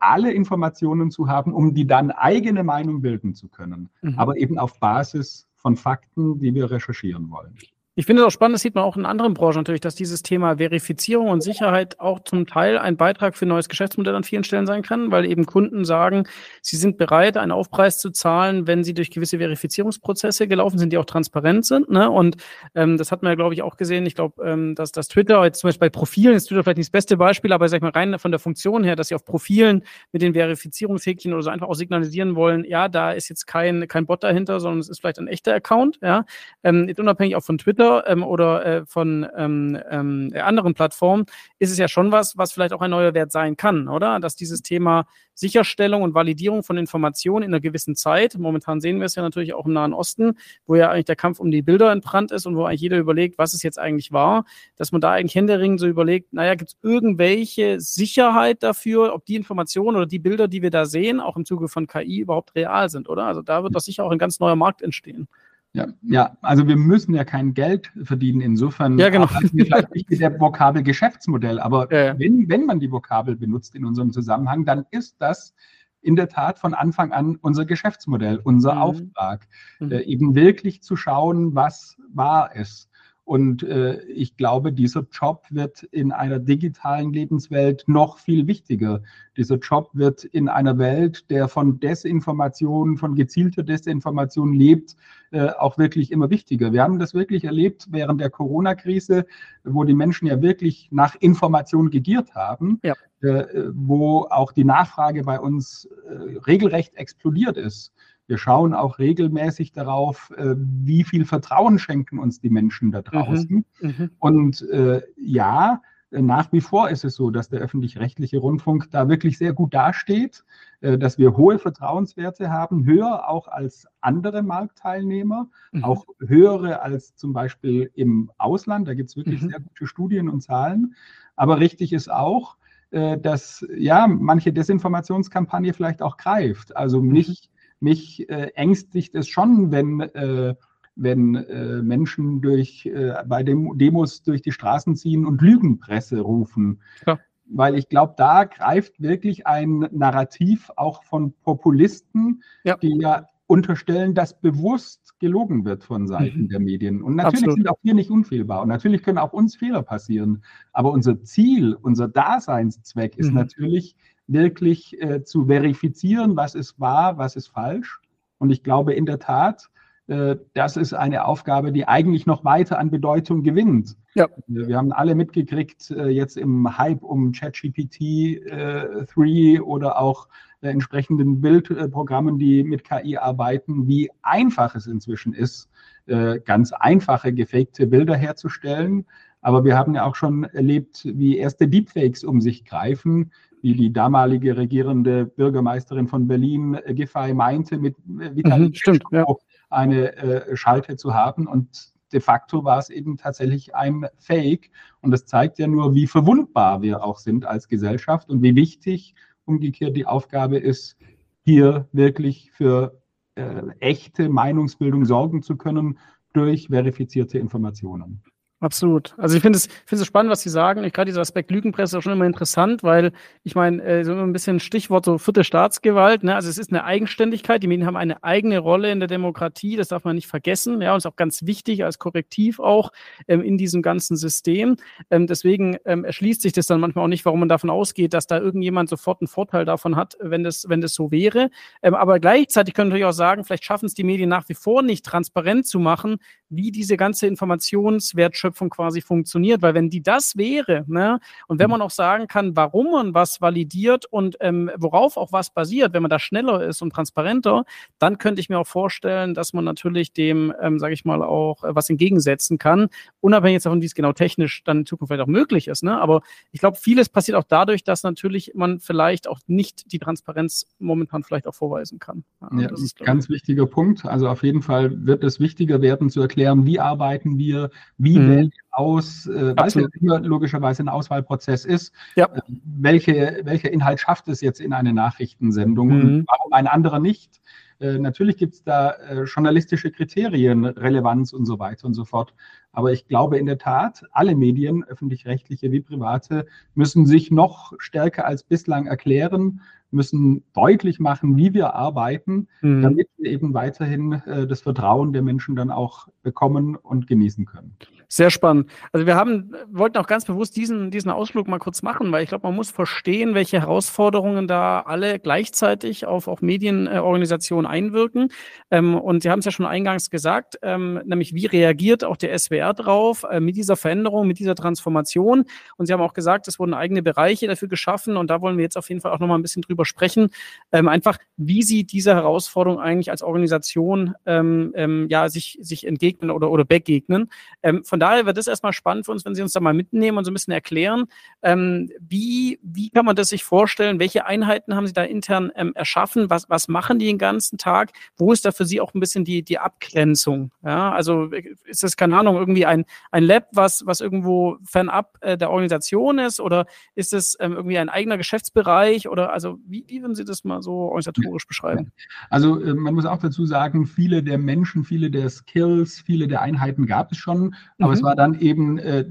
[SPEAKER 2] alle Informationen zu haben, um die dann eigene Meinung bilden zu können, mhm. aber eben auf Basis von Fakten, die wir recherchieren wollen.
[SPEAKER 1] Ich finde es auch spannend, das sieht man auch in anderen Branchen natürlich, dass dieses Thema Verifizierung und Sicherheit auch zum Teil ein Beitrag für ein neues Geschäftsmodell an vielen Stellen sein kann, weil eben Kunden sagen, sie sind bereit, einen Aufpreis zu zahlen, wenn sie durch gewisse Verifizierungsprozesse gelaufen sind, die auch transparent sind. Ne? Und ähm, das hat man ja, glaube ich, auch gesehen. Ich glaube, ähm, dass das Twitter, jetzt zum Beispiel bei Profilen ist Twitter vielleicht nicht das beste Beispiel, aber sag ich mal rein von der Funktion her, dass sie auf Profilen mit den Verifizierungshäkchen oder so einfach auch signalisieren wollen, ja, da ist jetzt kein, kein Bot dahinter, sondern es ist vielleicht ein echter Account, ja. Ähm, unabhängig auch von Twitter Twitter ähm, oder äh, von ähm, ähm, anderen Plattformen, ist es ja schon was, was vielleicht auch ein neuer Wert sein kann, oder? Dass dieses Thema Sicherstellung und Validierung von Informationen in einer gewissen Zeit, momentan sehen wir es ja natürlich auch im Nahen Osten, wo ja eigentlich der Kampf um die Bilder entbrannt ist und wo eigentlich jeder überlegt, was es jetzt eigentlich war, dass man da eigentlich händeringend so überlegt, naja, gibt es irgendwelche Sicherheit dafür, ob die Informationen oder die Bilder, die wir da sehen, auch im Zuge von KI überhaupt real sind, oder? Also da wird doch sicher auch ein ganz neuer Markt entstehen.
[SPEAKER 2] Ja, ja, also wir müssen ja kein Geld verdienen. Insofern
[SPEAKER 1] ja, genau.
[SPEAKER 2] wir vielleicht nicht mit der Vokabel Geschäftsmodell. Aber ja. wenn, wenn man die Vokabel benutzt in unserem Zusammenhang, dann ist das in der Tat von Anfang an unser Geschäftsmodell, unser mhm. Auftrag, mhm. Äh, eben wirklich zu schauen, was war es. Und äh, ich glaube, dieser Job wird in einer digitalen Lebenswelt noch viel wichtiger. Dieser Job wird in einer Welt, der von Desinformation, von gezielter Desinformation lebt, äh, auch wirklich immer wichtiger. Wir haben das wirklich erlebt während der Corona-Krise, wo die Menschen ja wirklich nach Information gegiert haben, ja. äh, wo auch die Nachfrage bei uns äh, regelrecht explodiert ist. Wir schauen auch regelmäßig darauf, äh, wie viel Vertrauen schenken uns die Menschen da draußen. Mhm. Mhm. Und äh, ja, nach wie vor ist es so, dass der öffentlich-rechtliche Rundfunk da wirklich sehr gut dasteht, äh, dass wir hohe Vertrauenswerte haben, höher auch als andere Marktteilnehmer, mhm. auch höhere als zum Beispiel im Ausland. Da gibt es wirklich mhm. sehr gute Studien und Zahlen. Aber richtig ist auch, äh, dass ja manche Desinformationskampagne vielleicht auch greift. Also nicht mich äh, ängstigt es schon, wenn äh, wenn äh, Menschen durch, äh, bei dem Demos durch die Straßen ziehen und Lügenpresse rufen. Ja. Weil ich glaube, da greift wirklich ein Narrativ auch von Populisten, ja. die ja unterstellen, dass bewusst gelogen wird von Seiten mhm. der Medien. Und natürlich Absolut. sind auch wir nicht unfehlbar. Und natürlich können auch uns Fehler passieren. Aber unser Ziel, unser Daseinszweck ist mhm. natürlich wirklich äh, zu verifizieren, was ist wahr, was ist falsch. Und ich glaube in der Tat, äh, das ist eine Aufgabe, die eigentlich noch weiter an Bedeutung gewinnt. Ja. Wir haben alle mitgekriegt, äh, jetzt im Hype um ChatGPT 3 oder auch entsprechenden Bildprogrammen, die mit KI arbeiten, wie einfach es inzwischen ist, ganz einfache gefakte Bilder herzustellen. Aber wir haben ja auch schon erlebt, wie erste Deepfakes um sich greifen, wie die damalige regierende Bürgermeisterin von Berlin, Giffey, meinte, mit Vitali mhm, stimmt, ja eine äh, Schalte zu haben. Und de facto war es eben tatsächlich ein Fake. Und das zeigt ja nur, wie verwundbar wir auch sind als Gesellschaft und wie wichtig umgekehrt die Aufgabe ist, hier wirklich für äh, echte Meinungsbildung sorgen zu können durch verifizierte Informationen.
[SPEAKER 1] Absolut. Also ich finde es, finde es spannend, was Sie sagen. Ich gerade dieser Aspekt Lügenpresse ist schon immer interessant, weil ich meine, äh, so ein bisschen Stichwort so vierte Staatsgewalt. Ne? Also es ist eine Eigenständigkeit. Die Medien haben eine eigene Rolle in der Demokratie. Das darf man nicht vergessen. Ja, und ist auch ganz wichtig als Korrektiv auch ähm, in diesem ganzen System. Ähm, deswegen ähm, erschließt sich das dann manchmal auch nicht, warum man davon ausgeht, dass da irgendjemand sofort einen Vorteil davon hat, wenn das, wenn das so wäre. Ähm, aber gleichzeitig können wir natürlich auch sagen, vielleicht schaffen es die Medien nach wie vor nicht transparent zu machen, wie diese ganze Informationswertschöpfung Wertschöpfung quasi funktioniert. Weil wenn die das wäre, ne, und wenn mhm. man auch sagen kann, warum man was validiert und ähm, worauf auch was basiert, wenn man da schneller ist und transparenter, dann könnte ich mir auch vorstellen, dass man natürlich dem, ähm, sage ich mal, auch äh, was entgegensetzen kann, unabhängig davon, wie es genau technisch dann in Zukunft vielleicht auch möglich ist. Ne? Aber ich glaube, vieles passiert auch dadurch, dass natürlich man vielleicht auch nicht die Transparenz momentan vielleicht auch vorweisen kann.
[SPEAKER 2] Ja, ja das ist ein ganz wichtiger Punkt. Also auf jeden Fall wird es wichtiger werden zu erklären, wie arbeiten wir, wie mhm aus, äh, weil es ja logischerweise ein Auswahlprozess ist, ja. äh, welche, welcher Inhalt schafft es jetzt in eine Nachrichtensendung mhm. und warum ein anderer nicht? Äh, natürlich gibt es da äh, journalistische Kriterien, Relevanz und so weiter und so fort. Aber ich glaube in der Tat, alle Medien, öffentlich-rechtliche wie private, müssen sich noch stärker als bislang erklären, müssen deutlich machen, wie wir arbeiten, mhm. damit wir eben weiterhin äh, das Vertrauen der Menschen dann auch bekommen und genießen können.
[SPEAKER 1] Sehr spannend. Also wir haben, wollten auch ganz bewusst diesen, diesen Ausflug mal kurz machen, weil ich glaube, man muss verstehen, welche Herausforderungen da alle gleichzeitig auf auch Medienorganisationen einwirken. Ähm, und Sie haben es ja schon eingangs gesagt, ähm, nämlich wie reagiert auch der SWR drauf äh, mit dieser Veränderung, mit dieser Transformation. Und Sie haben auch gesagt, es wurden eigene Bereiche dafür geschaffen und da wollen wir jetzt auf jeden Fall auch nochmal ein bisschen drüber sprechen. Ähm, einfach, wie Sie diese Herausforderung eigentlich als Organisation ähm, ähm, ja, sich, sich entgegnen oder, oder begegnen. Ähm, von daher wird es erstmal spannend für uns, wenn Sie uns da mal mitnehmen und so ein bisschen erklären, ähm, wie, wie kann man das sich vorstellen? Welche Einheiten haben Sie da intern ähm, erschaffen? Was, was machen die den ganzen Tag? Wo ist da für Sie auch ein bisschen die, die Abgrenzung? Ja, also ist das, keine Ahnung, irgendwie ein, ein Lab, was, was irgendwo fernab äh, der Organisation ist? Oder ist es ähm, irgendwie ein eigener Geschäftsbereich? Oder also wie, wie würden Sie das mal so organisatorisch beschreiben?
[SPEAKER 2] Also äh, man muss auch dazu sagen, viele der Menschen, viele der Skills, viele der Einheiten gab es schon. Aber mhm. es war dann eben äh,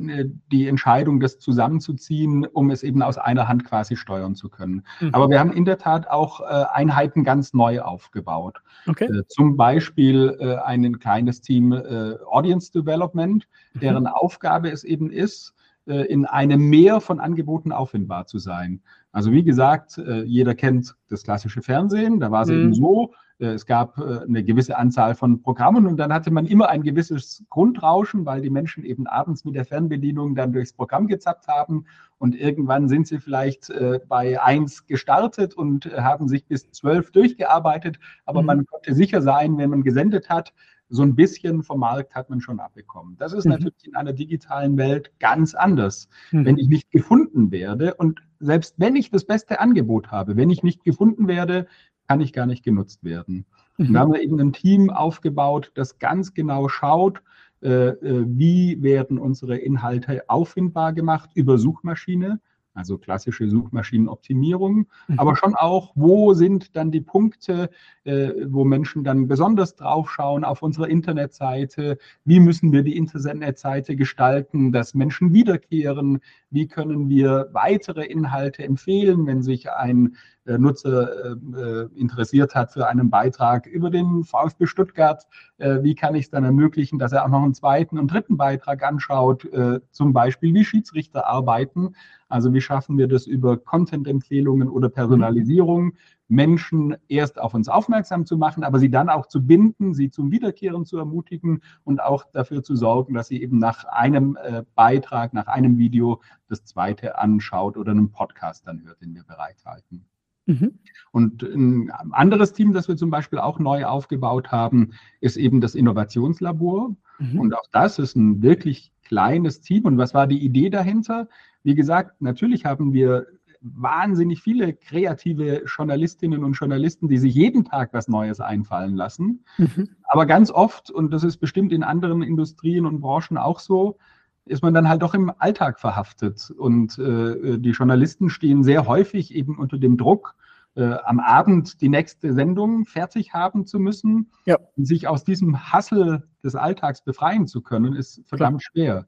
[SPEAKER 2] die Entscheidung, das zusammenzuziehen, um es eben aus einer Hand quasi steuern zu können. Mhm. Aber wir haben in der Tat auch äh, Einheiten ganz neu aufgebaut. Okay. Äh, zum Beispiel äh, ein kleines Team äh, Audience Development, mhm. deren. Aufgabe es eben ist, äh, in einem Meer von Angeboten auffindbar zu sein. Also wie gesagt, jeder kennt das klassische Fernsehen, da war es eben mhm. so, äh, es gab äh, eine gewisse Anzahl von Programmen und dann hatte man immer ein gewisses Grundrauschen, weil die Menschen eben abends mit der Fernbedienung dann durchs Programm gezappt haben und irgendwann sind sie vielleicht äh, bei eins gestartet und haben sich bis zwölf durchgearbeitet, aber mhm. man konnte sicher sein, wenn man gesendet hat, so ein bisschen vom Markt hat man schon abbekommen. Das ist mhm. natürlich in einer digitalen Welt ganz anders. Mhm. Wenn ich nicht gefunden werde und selbst wenn ich das beste Angebot habe, wenn ich nicht gefunden werde, kann ich gar nicht genutzt werden. Mhm. Und da haben wir eben ein Team aufgebaut, das ganz genau schaut, äh, äh, wie werden unsere Inhalte auffindbar gemacht über Suchmaschine. Also klassische Suchmaschinenoptimierung, mhm. aber schon auch, wo sind dann die Punkte, äh, wo Menschen dann besonders draufschauen auf unserer Internetseite, wie müssen wir die Internetseite gestalten, dass Menschen wiederkehren, wie können wir weitere Inhalte empfehlen, wenn sich ein äh, Nutzer äh, interessiert hat für einen Beitrag über den VfB Stuttgart, äh, wie kann ich es dann ermöglichen, dass er auch noch einen zweiten und dritten Beitrag anschaut, äh, zum Beispiel wie Schiedsrichter arbeiten, also wie schaffen wir das über Content-Empfehlungen oder Personalisierung, Menschen erst auf uns aufmerksam zu machen, aber sie dann auch zu binden, sie zum Wiederkehren zu ermutigen und auch dafür zu sorgen, dass sie eben nach einem äh, Beitrag, nach einem Video das zweite anschaut oder einen Podcast dann hört, den wir bereithalten. Mhm. Und ein anderes Team, das wir zum Beispiel auch neu aufgebaut haben, ist eben das Innovationslabor. Mhm. Und auch das ist ein wirklich kleines Team. Und was war die Idee dahinter? Wie gesagt, natürlich haben wir wahnsinnig viele kreative Journalistinnen und Journalisten, die sich jeden Tag was Neues einfallen lassen. Mhm. Aber ganz oft, und das ist bestimmt in anderen Industrien und Branchen auch so, ist man dann halt doch im Alltag verhaftet. Und äh, die Journalisten stehen sehr häufig eben unter dem Druck, äh, am Abend die nächste Sendung fertig haben zu müssen. Ja. Und sich aus diesem Hassel des Alltags befreien zu können, ist verdammt Klar. schwer.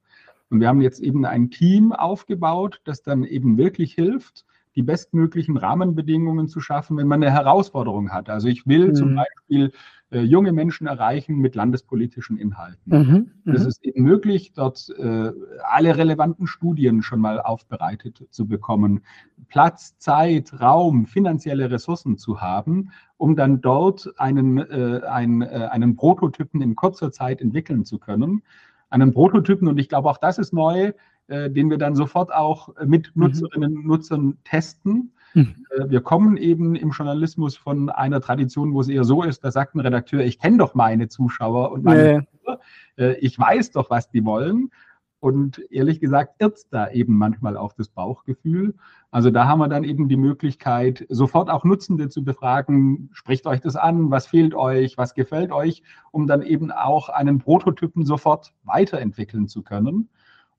[SPEAKER 2] Und wir haben jetzt eben ein Team aufgebaut, das dann eben wirklich hilft, die bestmöglichen Rahmenbedingungen zu schaffen, wenn man eine Herausforderung hat. Also ich will mhm. zum Beispiel äh, junge Menschen erreichen mit landespolitischen Inhalten. Mhm. Das mhm. ist eben möglich, dort äh, alle relevanten Studien schon mal aufbereitet zu bekommen, Platz, Zeit, Raum, finanzielle Ressourcen zu haben, um dann dort einen, äh, einen, äh, einen Prototypen in kurzer Zeit entwickeln zu können einen Prototypen und ich glaube, auch das ist neu, äh, den wir dann sofort auch mit mhm. Nutzerinnen und Nutzern testen. Mhm. Äh, wir kommen eben im Journalismus von einer Tradition, wo es eher so ist, da sagt ein Redakteur, ich kenne doch meine Zuschauer und meine ja. äh, ich weiß doch, was die wollen. Und ehrlich gesagt irrt da eben manchmal auch das Bauchgefühl. Also da haben wir dann eben die Möglichkeit, sofort auch Nutzende zu befragen, spricht euch das an, was fehlt euch, was gefällt euch, um dann eben auch einen Prototypen sofort weiterentwickeln zu können.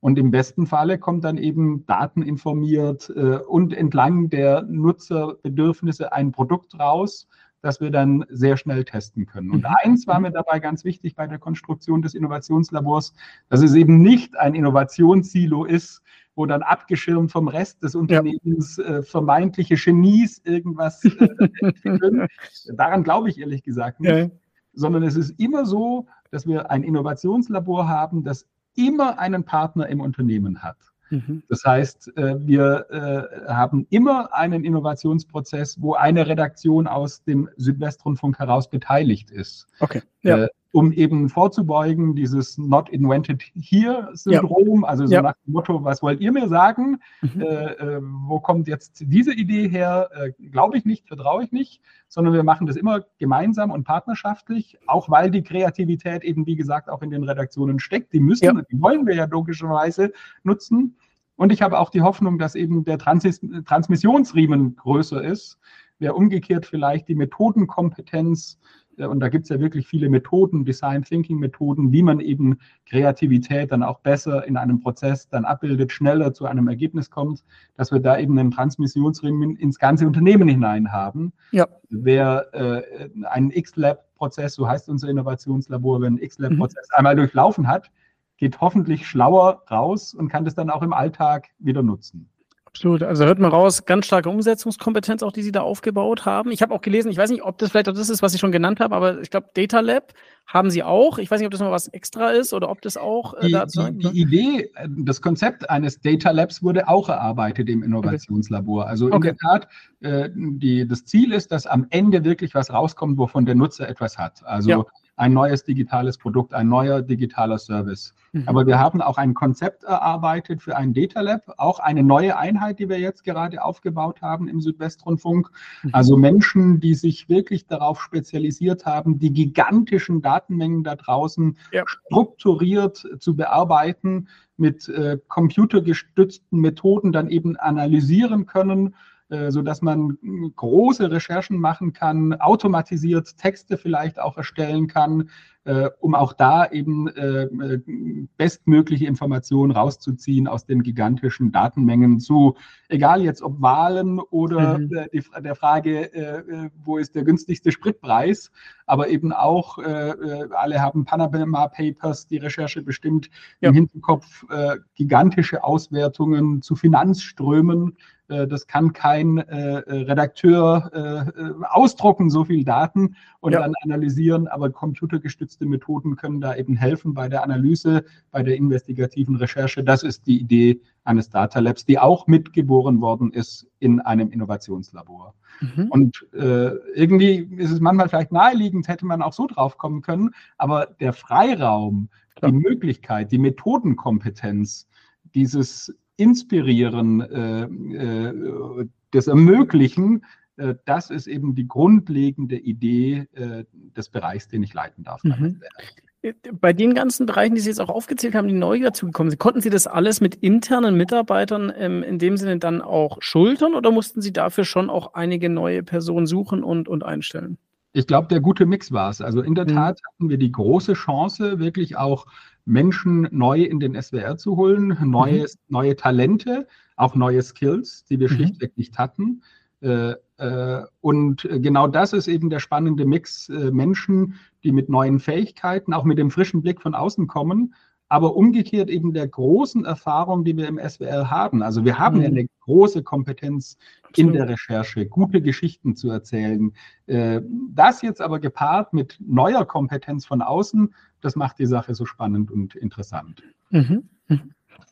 [SPEAKER 2] Und im besten Falle kommt dann eben dateninformiert äh, und entlang der Nutzerbedürfnisse ein Produkt raus, das wir dann sehr schnell testen können. Und mhm. eins war mir dabei ganz wichtig bei der Konstruktion des Innovationslabors, dass es eben nicht ein Innovationssilo ist, wo dann abgeschirmt vom Rest des Unternehmens ja. äh, vermeintliche Genies irgendwas äh, entwickeln. Daran glaube ich ehrlich gesagt nicht. Ja. Sondern es ist immer so, dass wir ein Innovationslabor haben, das immer einen Partner im Unternehmen hat. Mhm. Das heißt, äh, wir äh, haben immer einen Innovationsprozess, wo eine Redaktion aus dem Südwestrundfunk heraus beteiligt ist. Okay. Ja. Um eben vorzubeugen, dieses Not Invented Here-Syndrom, ja. also so ja. nach dem Motto, was wollt ihr mir sagen? Mhm. Äh, äh, wo kommt jetzt diese Idee her? Äh, Glaube ich nicht, vertraue ich nicht, sondern wir machen das immer gemeinsam und partnerschaftlich, auch weil die Kreativität eben, wie gesagt, auch in den Redaktionen steckt. Die müssen, ja. die wollen wir ja logischerweise nutzen. Und ich habe auch die Hoffnung, dass eben der Trans Transmissionsriemen größer ist, wer umgekehrt vielleicht die Methodenkompetenz und da gibt es ja wirklich viele Methoden, Design Thinking Methoden, wie man eben Kreativität dann auch besser in einem Prozess dann abbildet, schneller zu einem Ergebnis kommt, dass wir da eben einen Transmissionsring ins ganze Unternehmen hinein haben. Ja. Wer äh, einen X-Lab-Prozess, so heißt unser Innovationslabor, wenn ein X-Lab-Prozess mhm. einmal durchlaufen hat, geht hoffentlich schlauer raus und kann das dann auch im Alltag wieder nutzen.
[SPEAKER 1] Absolut. Also hört man raus, ganz starke Umsetzungskompetenz auch, die Sie da aufgebaut haben. Ich habe auch gelesen, ich weiß nicht, ob das vielleicht auch das ist, was ich schon genannt habe, aber ich glaube, Data Lab haben Sie auch. Ich weiß nicht, ob das noch was extra ist oder ob das auch
[SPEAKER 2] äh, die, dazu. Die, die Idee, äh, das Konzept eines Data Labs wurde auch erarbeitet im Innovationslabor. Okay. Also in okay. der Tat, äh, die, das Ziel ist, dass am Ende wirklich was rauskommt, wovon der Nutzer etwas hat. Also ja ein neues digitales Produkt, ein neuer digitaler Service. Mhm. Aber wir haben auch ein Konzept erarbeitet für ein Data Lab, auch eine neue Einheit, die wir jetzt gerade aufgebaut haben im Südwestrundfunk. Mhm. Also Menschen, die sich wirklich darauf spezialisiert haben, die gigantischen Datenmengen da draußen ja. strukturiert zu bearbeiten, mit äh, computergestützten Methoden dann eben analysieren können sodass man große Recherchen machen kann, automatisiert Texte vielleicht auch erstellen kann, äh, um auch da eben äh, bestmögliche Informationen rauszuziehen aus den gigantischen Datenmengen zu, egal jetzt ob Wahlen oder mhm. die, der Frage, wo ist der günstigste Spritpreis, aber eben auch, alle haben Panama Papers, die Recherche bestimmt ja. im Hinterkopf, gigantische Auswertungen zu Finanzströmen, äh, das kann kein äh, Redakteur äh, ausdrucken, so viel Daten und ja. dann analysieren, aber computergestützte Methoden können da eben helfen bei der Analyse, bei der investigativen Recherche. Das ist die Idee eines Data Labs, die auch mitgeboren worden ist in einem Innovationslabor. Mhm. Und äh, irgendwie ist es manchmal vielleicht naheliegend, hätte man auch so drauf kommen können, aber der Freiraum, Klar. die Möglichkeit, die Methodenkompetenz, dieses Inspirieren, äh, äh, das Ermöglichen, äh, das ist eben die grundlegende Idee des Bereichs, den ich leiten darf. Mhm.
[SPEAKER 1] Bei den ganzen Bereichen, die Sie jetzt auch aufgezählt haben, die neu dazugekommen sind, konnten Sie das alles mit internen Mitarbeitern ähm, in dem Sinne dann auch schultern oder mussten Sie dafür schon auch einige neue Personen suchen und, und einstellen?
[SPEAKER 2] Ich glaube, der gute Mix war es. Also in der mhm. Tat hatten wir die große Chance, wirklich auch Menschen neu in den SWR zu holen, neues, mhm. neue Talente, auch neue Skills, die wir mhm. schlichtweg nicht hatten. Äh, äh, und genau das ist eben der spannende Mix äh, Menschen, die mit neuen Fähigkeiten, auch mit dem frischen Blick von außen kommen, aber umgekehrt eben der großen Erfahrung, die wir im SWR haben. Also wir haben mhm. ja eine große Kompetenz in der Recherche, gute Geschichten zu erzählen. Das jetzt aber gepaart mit neuer Kompetenz von außen, das macht die Sache so spannend und interessant. Mhm.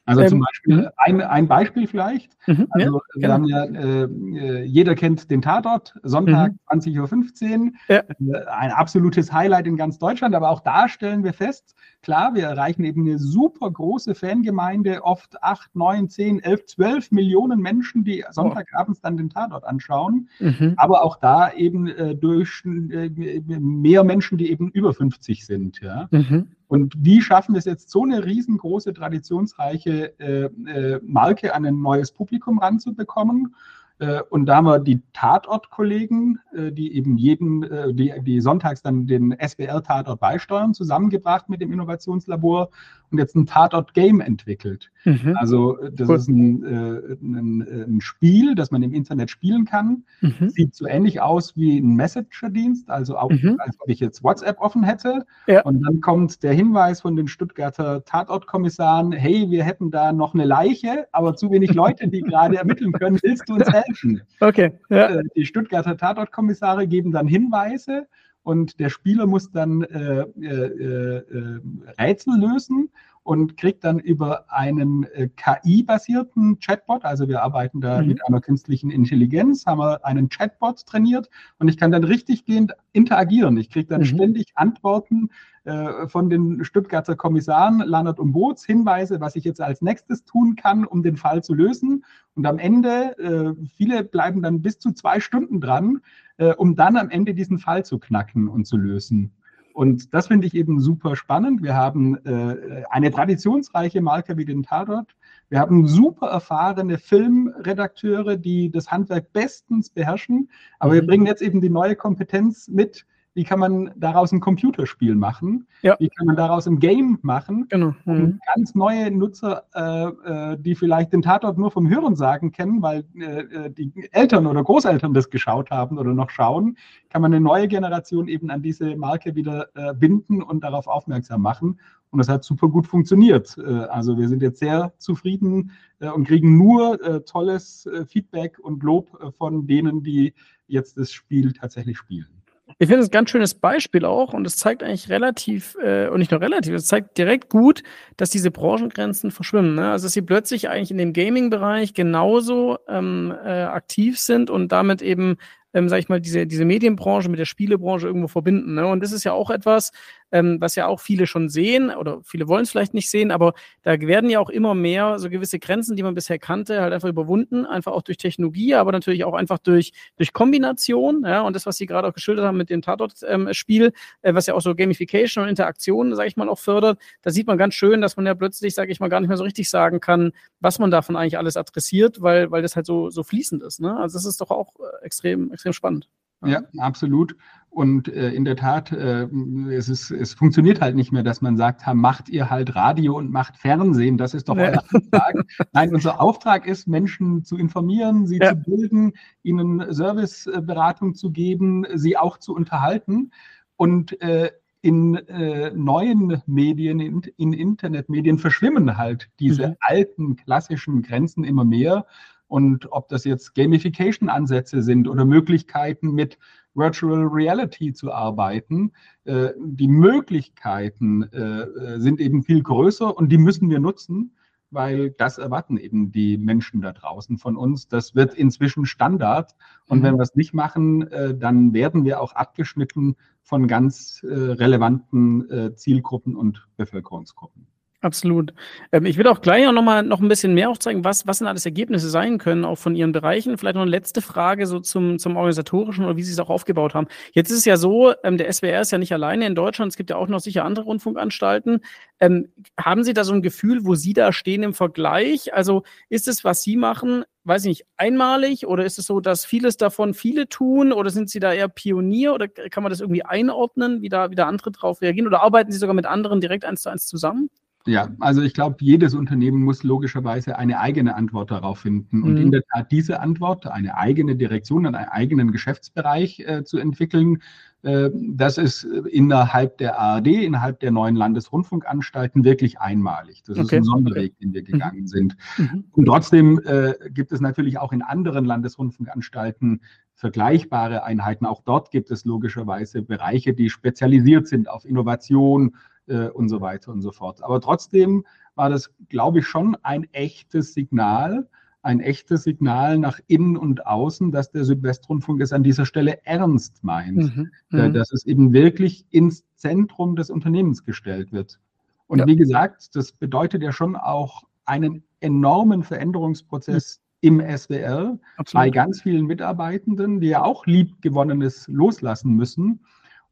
[SPEAKER 2] Also ähm, zum Beispiel mhm. ein, ein Beispiel vielleicht. Mhm, also ja, wir haben ja, äh, jeder kennt den Tatort, Sonntag mhm. 20.15 Uhr. Ja. Äh, ein absolutes Highlight in ganz Deutschland, aber auch da stellen wir fest, klar, wir erreichen eben eine super große Fangemeinde, oft 8, 9, 10, 11, 12 Millionen Menschen, die Sonntagabends dann den Tatort anschauen. Mhm. Aber auch da eben äh, durch äh, mehr Menschen, die eben über 50 sind. Ja. Mhm. Und wie schaffen wir es jetzt, so eine riesengroße, traditionsreiche äh, äh, Marke an ein neues Publikum ranzubekommen? Äh, und da haben wir die Tatort-Kollegen, äh, die eben jeden, die, die sonntags dann den SWR-Tatort beisteuern, zusammengebracht mit dem Innovationslabor jetzt ein Tatort-Game entwickelt. Mhm. Also das cool. ist ein, ein, ein, Spiel, das man im Internet spielen kann. Mhm. Sieht so ähnlich aus wie ein Messenger-Dienst, also auch, mhm. als ob ich jetzt WhatsApp offen hätte. Ja. Und dann kommt der Hinweis von den Stuttgarter Tatort-Kommissaren, hey, wir hätten da noch eine Leiche, aber zu wenig Leute, die gerade ermitteln können. Willst du uns helfen?
[SPEAKER 1] Okay.
[SPEAKER 2] Ja. Äh, die Stuttgarter Tatortkommissare geben dann Hinweise und der Spieler muss dann äh, äh, äh, Rätsel lösen und kriegt dann über einen äh, KI-basierten Chatbot, also wir arbeiten da mhm. mit einer künstlichen Intelligenz, haben wir einen Chatbot trainiert und ich kann dann richtiggehend interagieren. Ich kriege dann mhm. ständig Antworten äh, von den Stuttgarter Kommissaren Lannert und Boots, Hinweise, was ich jetzt als nächstes tun kann, um den Fall zu lösen. Und am Ende, äh, viele bleiben dann bis zu zwei Stunden dran, äh, um dann am Ende diesen Fall zu knacken und zu lösen. Und das finde ich eben super spannend. Wir haben äh, eine traditionsreiche Marke wie den Tatort. Wir haben super erfahrene Filmredakteure, die das Handwerk bestens beherrschen. Aber mhm. wir bringen jetzt eben die neue Kompetenz mit, wie kann man daraus ein Computerspiel machen, ja. wie kann man daraus ein Game machen, genau. Mhm. um ganz neue Nutzer, äh, äh, die vielleicht den Tatort nur vom Hörensagen kennen, weil äh, äh, die Eltern oder Großeltern das geschaut haben oder noch schauen, kann man eine neue Generation eben an diese Marke wieder äh, binden und darauf aufmerksam machen. Und das hat super gut funktioniert. Äh, also wir sind jetzt sehr zufrieden und kriegen nur tolles Feedback und Lob von denen, die jetzt das Spiel tatsächlich spielen.
[SPEAKER 1] Ich finde es ein ganz schönes Beispiel auch und es zeigt eigentlich relativ, äh, und nicht nur relativ, es zeigt direkt gut, dass diese Branchengrenzen verschwimmen. Ne? Also, dass sie plötzlich eigentlich in dem Gaming-Bereich genauso ähm, äh, aktiv sind und damit eben, ähm, sag ich mal, diese, diese Medienbranche mit der Spielebranche irgendwo verbinden. Ne? Und das ist ja auch etwas, ähm, was ja auch viele schon sehen oder viele wollen es vielleicht nicht sehen, aber da werden ja auch immer mehr so gewisse Grenzen, die man bisher kannte, halt einfach überwunden, einfach auch durch Technologie, aber natürlich auch einfach durch, durch Kombination, ja, und das, was Sie gerade auch geschildert haben mit dem Tatort-Spiel, äh, was ja auch so Gamification und Interaktion, sage ich mal, auch fördert, da sieht man ganz schön, dass man ja plötzlich, sage ich mal, gar nicht mehr so richtig sagen kann, was man davon eigentlich alles adressiert, weil, weil das halt so, so fließend ist. Ne? Also das ist doch auch äh, extrem, extrem spannend.
[SPEAKER 2] Ja, absolut. Und äh, in der Tat, äh, es, ist, es funktioniert halt nicht mehr, dass man sagt, ha, macht ihr halt Radio und macht Fernsehen, das ist doch nee. euer Auftrag. Nein, unser Auftrag ist, Menschen zu informieren, sie ja. zu bilden, ihnen Serviceberatung zu geben, sie auch zu unterhalten. Und äh, in äh, neuen Medien, in, in, Internetmedien verschwimmen halt diese mhm. alten klassischen Grenzen immer mehr. Und ob das jetzt Gamification-Ansätze sind oder Möglichkeiten mit Virtual Reality zu arbeiten, äh, die Möglichkeiten äh, sind eben viel größer und die müssen wir nutzen, weil das erwarten eben die Menschen da draußen von uns. Das wird inzwischen Standard. Und mhm. wenn wir es nicht machen, äh, dann werden wir auch abgeschnitten von ganz äh, relevanten äh, Zielgruppen und Bevölkerungsgruppen.
[SPEAKER 1] Absolut. Ähm, ich will auch gleich auch noch mal noch ein bisschen mehr aufzeigen, was, was denn alles Ergebnisse sein können, auch von Ihren Bereichen. Vielleicht noch eine letzte Frage so zum, zum Organisatorischen oder wie Sie es auch aufgebaut haben. Jetzt ist es ja so, ähm, der SWR ist ja nicht alleine in Deutschland, es gibt ja auch noch sicher andere Rundfunkanstalten. Ähm, haben Sie da so ein Gefühl, wo Sie da stehen im Vergleich? Also ist es, was Sie machen, weiß ich nicht, einmalig oder ist es so, dass vieles davon viele tun oder sind Sie da eher Pionier oder kann man das irgendwie einordnen, wie da, wie da andere drauf reagieren oder arbeiten Sie sogar mit anderen direkt eins zu eins zusammen?
[SPEAKER 2] Ja, also ich glaube, jedes Unternehmen muss logischerweise eine eigene Antwort darauf finden. Und mhm. in der Tat diese Antwort, eine eigene Direktion, einen eigenen Geschäftsbereich äh, zu entwickeln, äh, das ist innerhalb der ARD, innerhalb der neuen Landesrundfunkanstalten wirklich einmalig. Das okay. ist ein Sonderweg, den wir gegangen mhm. sind. Mhm. Und trotzdem äh, gibt es natürlich auch in anderen Landesrundfunkanstalten vergleichbare Einheiten. Auch dort gibt es logischerweise Bereiche, die spezialisiert sind auf Innovation, äh, und so weiter und so fort. Aber trotzdem war das, glaube ich, schon ein echtes Signal, ein echtes Signal nach innen und außen, dass der Südwestrundfunk es an dieser Stelle ernst meint, mhm, äh, mhm. dass es eben wirklich ins Zentrum des Unternehmens gestellt wird. Und ja. wie gesagt, das bedeutet ja schon auch einen enormen Veränderungsprozess mhm. im SWR Absolut. bei ganz vielen Mitarbeitenden, die ja auch Liebgewonnenes loslassen müssen.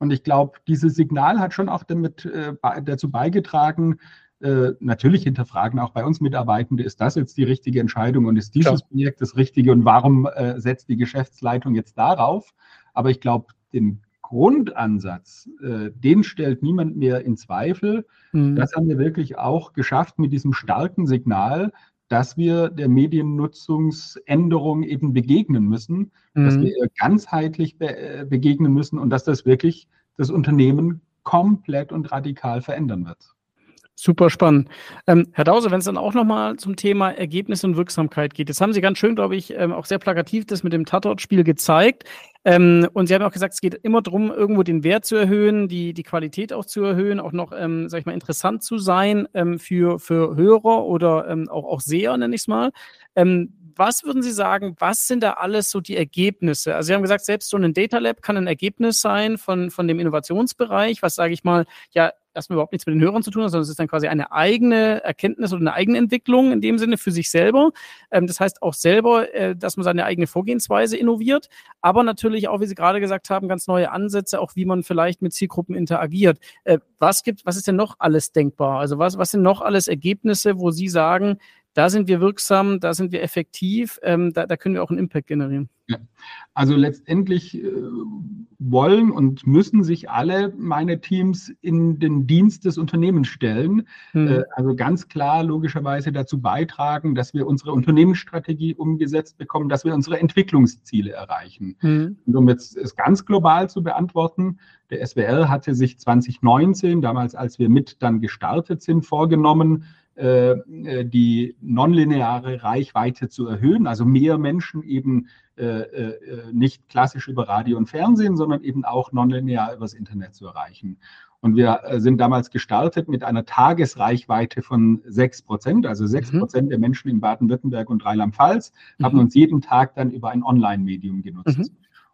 [SPEAKER 2] Und ich glaube, dieses Signal hat schon auch damit äh, dazu beigetragen, äh, natürlich hinterfragen auch bei uns Mitarbeitende, ist das jetzt die richtige Entscheidung und ist dieses Klar. Projekt das Richtige und warum äh, setzt die Geschäftsleitung jetzt darauf? Aber ich glaube, den Grundansatz, äh, den stellt niemand mehr in Zweifel. Mhm. Das haben wir wirklich auch geschafft mit diesem starken Signal, dass wir der Mediennutzungsänderung eben begegnen müssen, mhm. dass wir ganzheitlich be äh, begegnen müssen und dass das wirklich das Unternehmen komplett und radikal verändern wird.
[SPEAKER 1] Super spannend. Ähm, Herr Dause, wenn es dann auch nochmal zum Thema Ergebnis und Wirksamkeit geht, jetzt haben Sie ganz schön, glaube ich, ähm, auch sehr plakativ das mit dem Tatort-Spiel gezeigt. Ähm, und Sie haben auch gesagt, es geht immer darum, irgendwo den Wert zu erhöhen, die, die Qualität auch zu erhöhen, auch noch, ähm, sag ich mal, interessant zu sein ähm, für, für Hörer oder ähm, auch, auch Seher, nenne ich es mal. Ähm, was würden Sie sagen, was sind da alles so die Ergebnisse? Also Sie haben gesagt, selbst so ein Data Lab kann ein Ergebnis sein von, von dem Innovationsbereich, was sage ich mal, ja, erstmal überhaupt nichts mit den Hörern zu tun hat, sondern es ist dann quasi eine eigene Erkenntnis oder eine eigene Entwicklung in dem Sinne für sich selber. Ähm, das heißt auch selber, äh, dass man seine eigene Vorgehensweise innoviert, aber natürlich auch, wie Sie gerade gesagt haben, ganz neue Ansätze, auch wie man vielleicht mit Zielgruppen interagiert. Äh, was gibt, was ist denn noch alles denkbar? Also was, was sind noch alles Ergebnisse, wo Sie sagen, da sind wir wirksam, da sind wir effektiv, ähm, da, da, können wir auch einen Impact generieren. Ja.
[SPEAKER 2] Also letztendlich äh, wollen und müssen sich alle meine Teams in den Dienst des Unternehmens stellen. Mhm. Äh, also ganz klar logischerweise dazu beitragen, dass wir unsere Unternehmensstrategie umgesetzt bekommen, dass wir unsere Entwicklungsziele erreichen. Mhm. Und um jetzt es ganz global zu beantworten, der SWR hatte sich 2019, damals als wir mit dann gestartet sind, vorgenommen, die nonlineare Reichweite zu erhöhen, also mehr Menschen eben äh, nicht klassisch über Radio und Fernsehen, sondern eben auch nonlinear übers Internet zu erreichen. Und wir sind damals gestartet mit einer Tagesreichweite von sechs Prozent, also sechs mhm. Prozent der Menschen in Baden-Württemberg und Rheinland-Pfalz mhm. haben uns jeden Tag dann über ein Online-Medium genutzt. Mhm.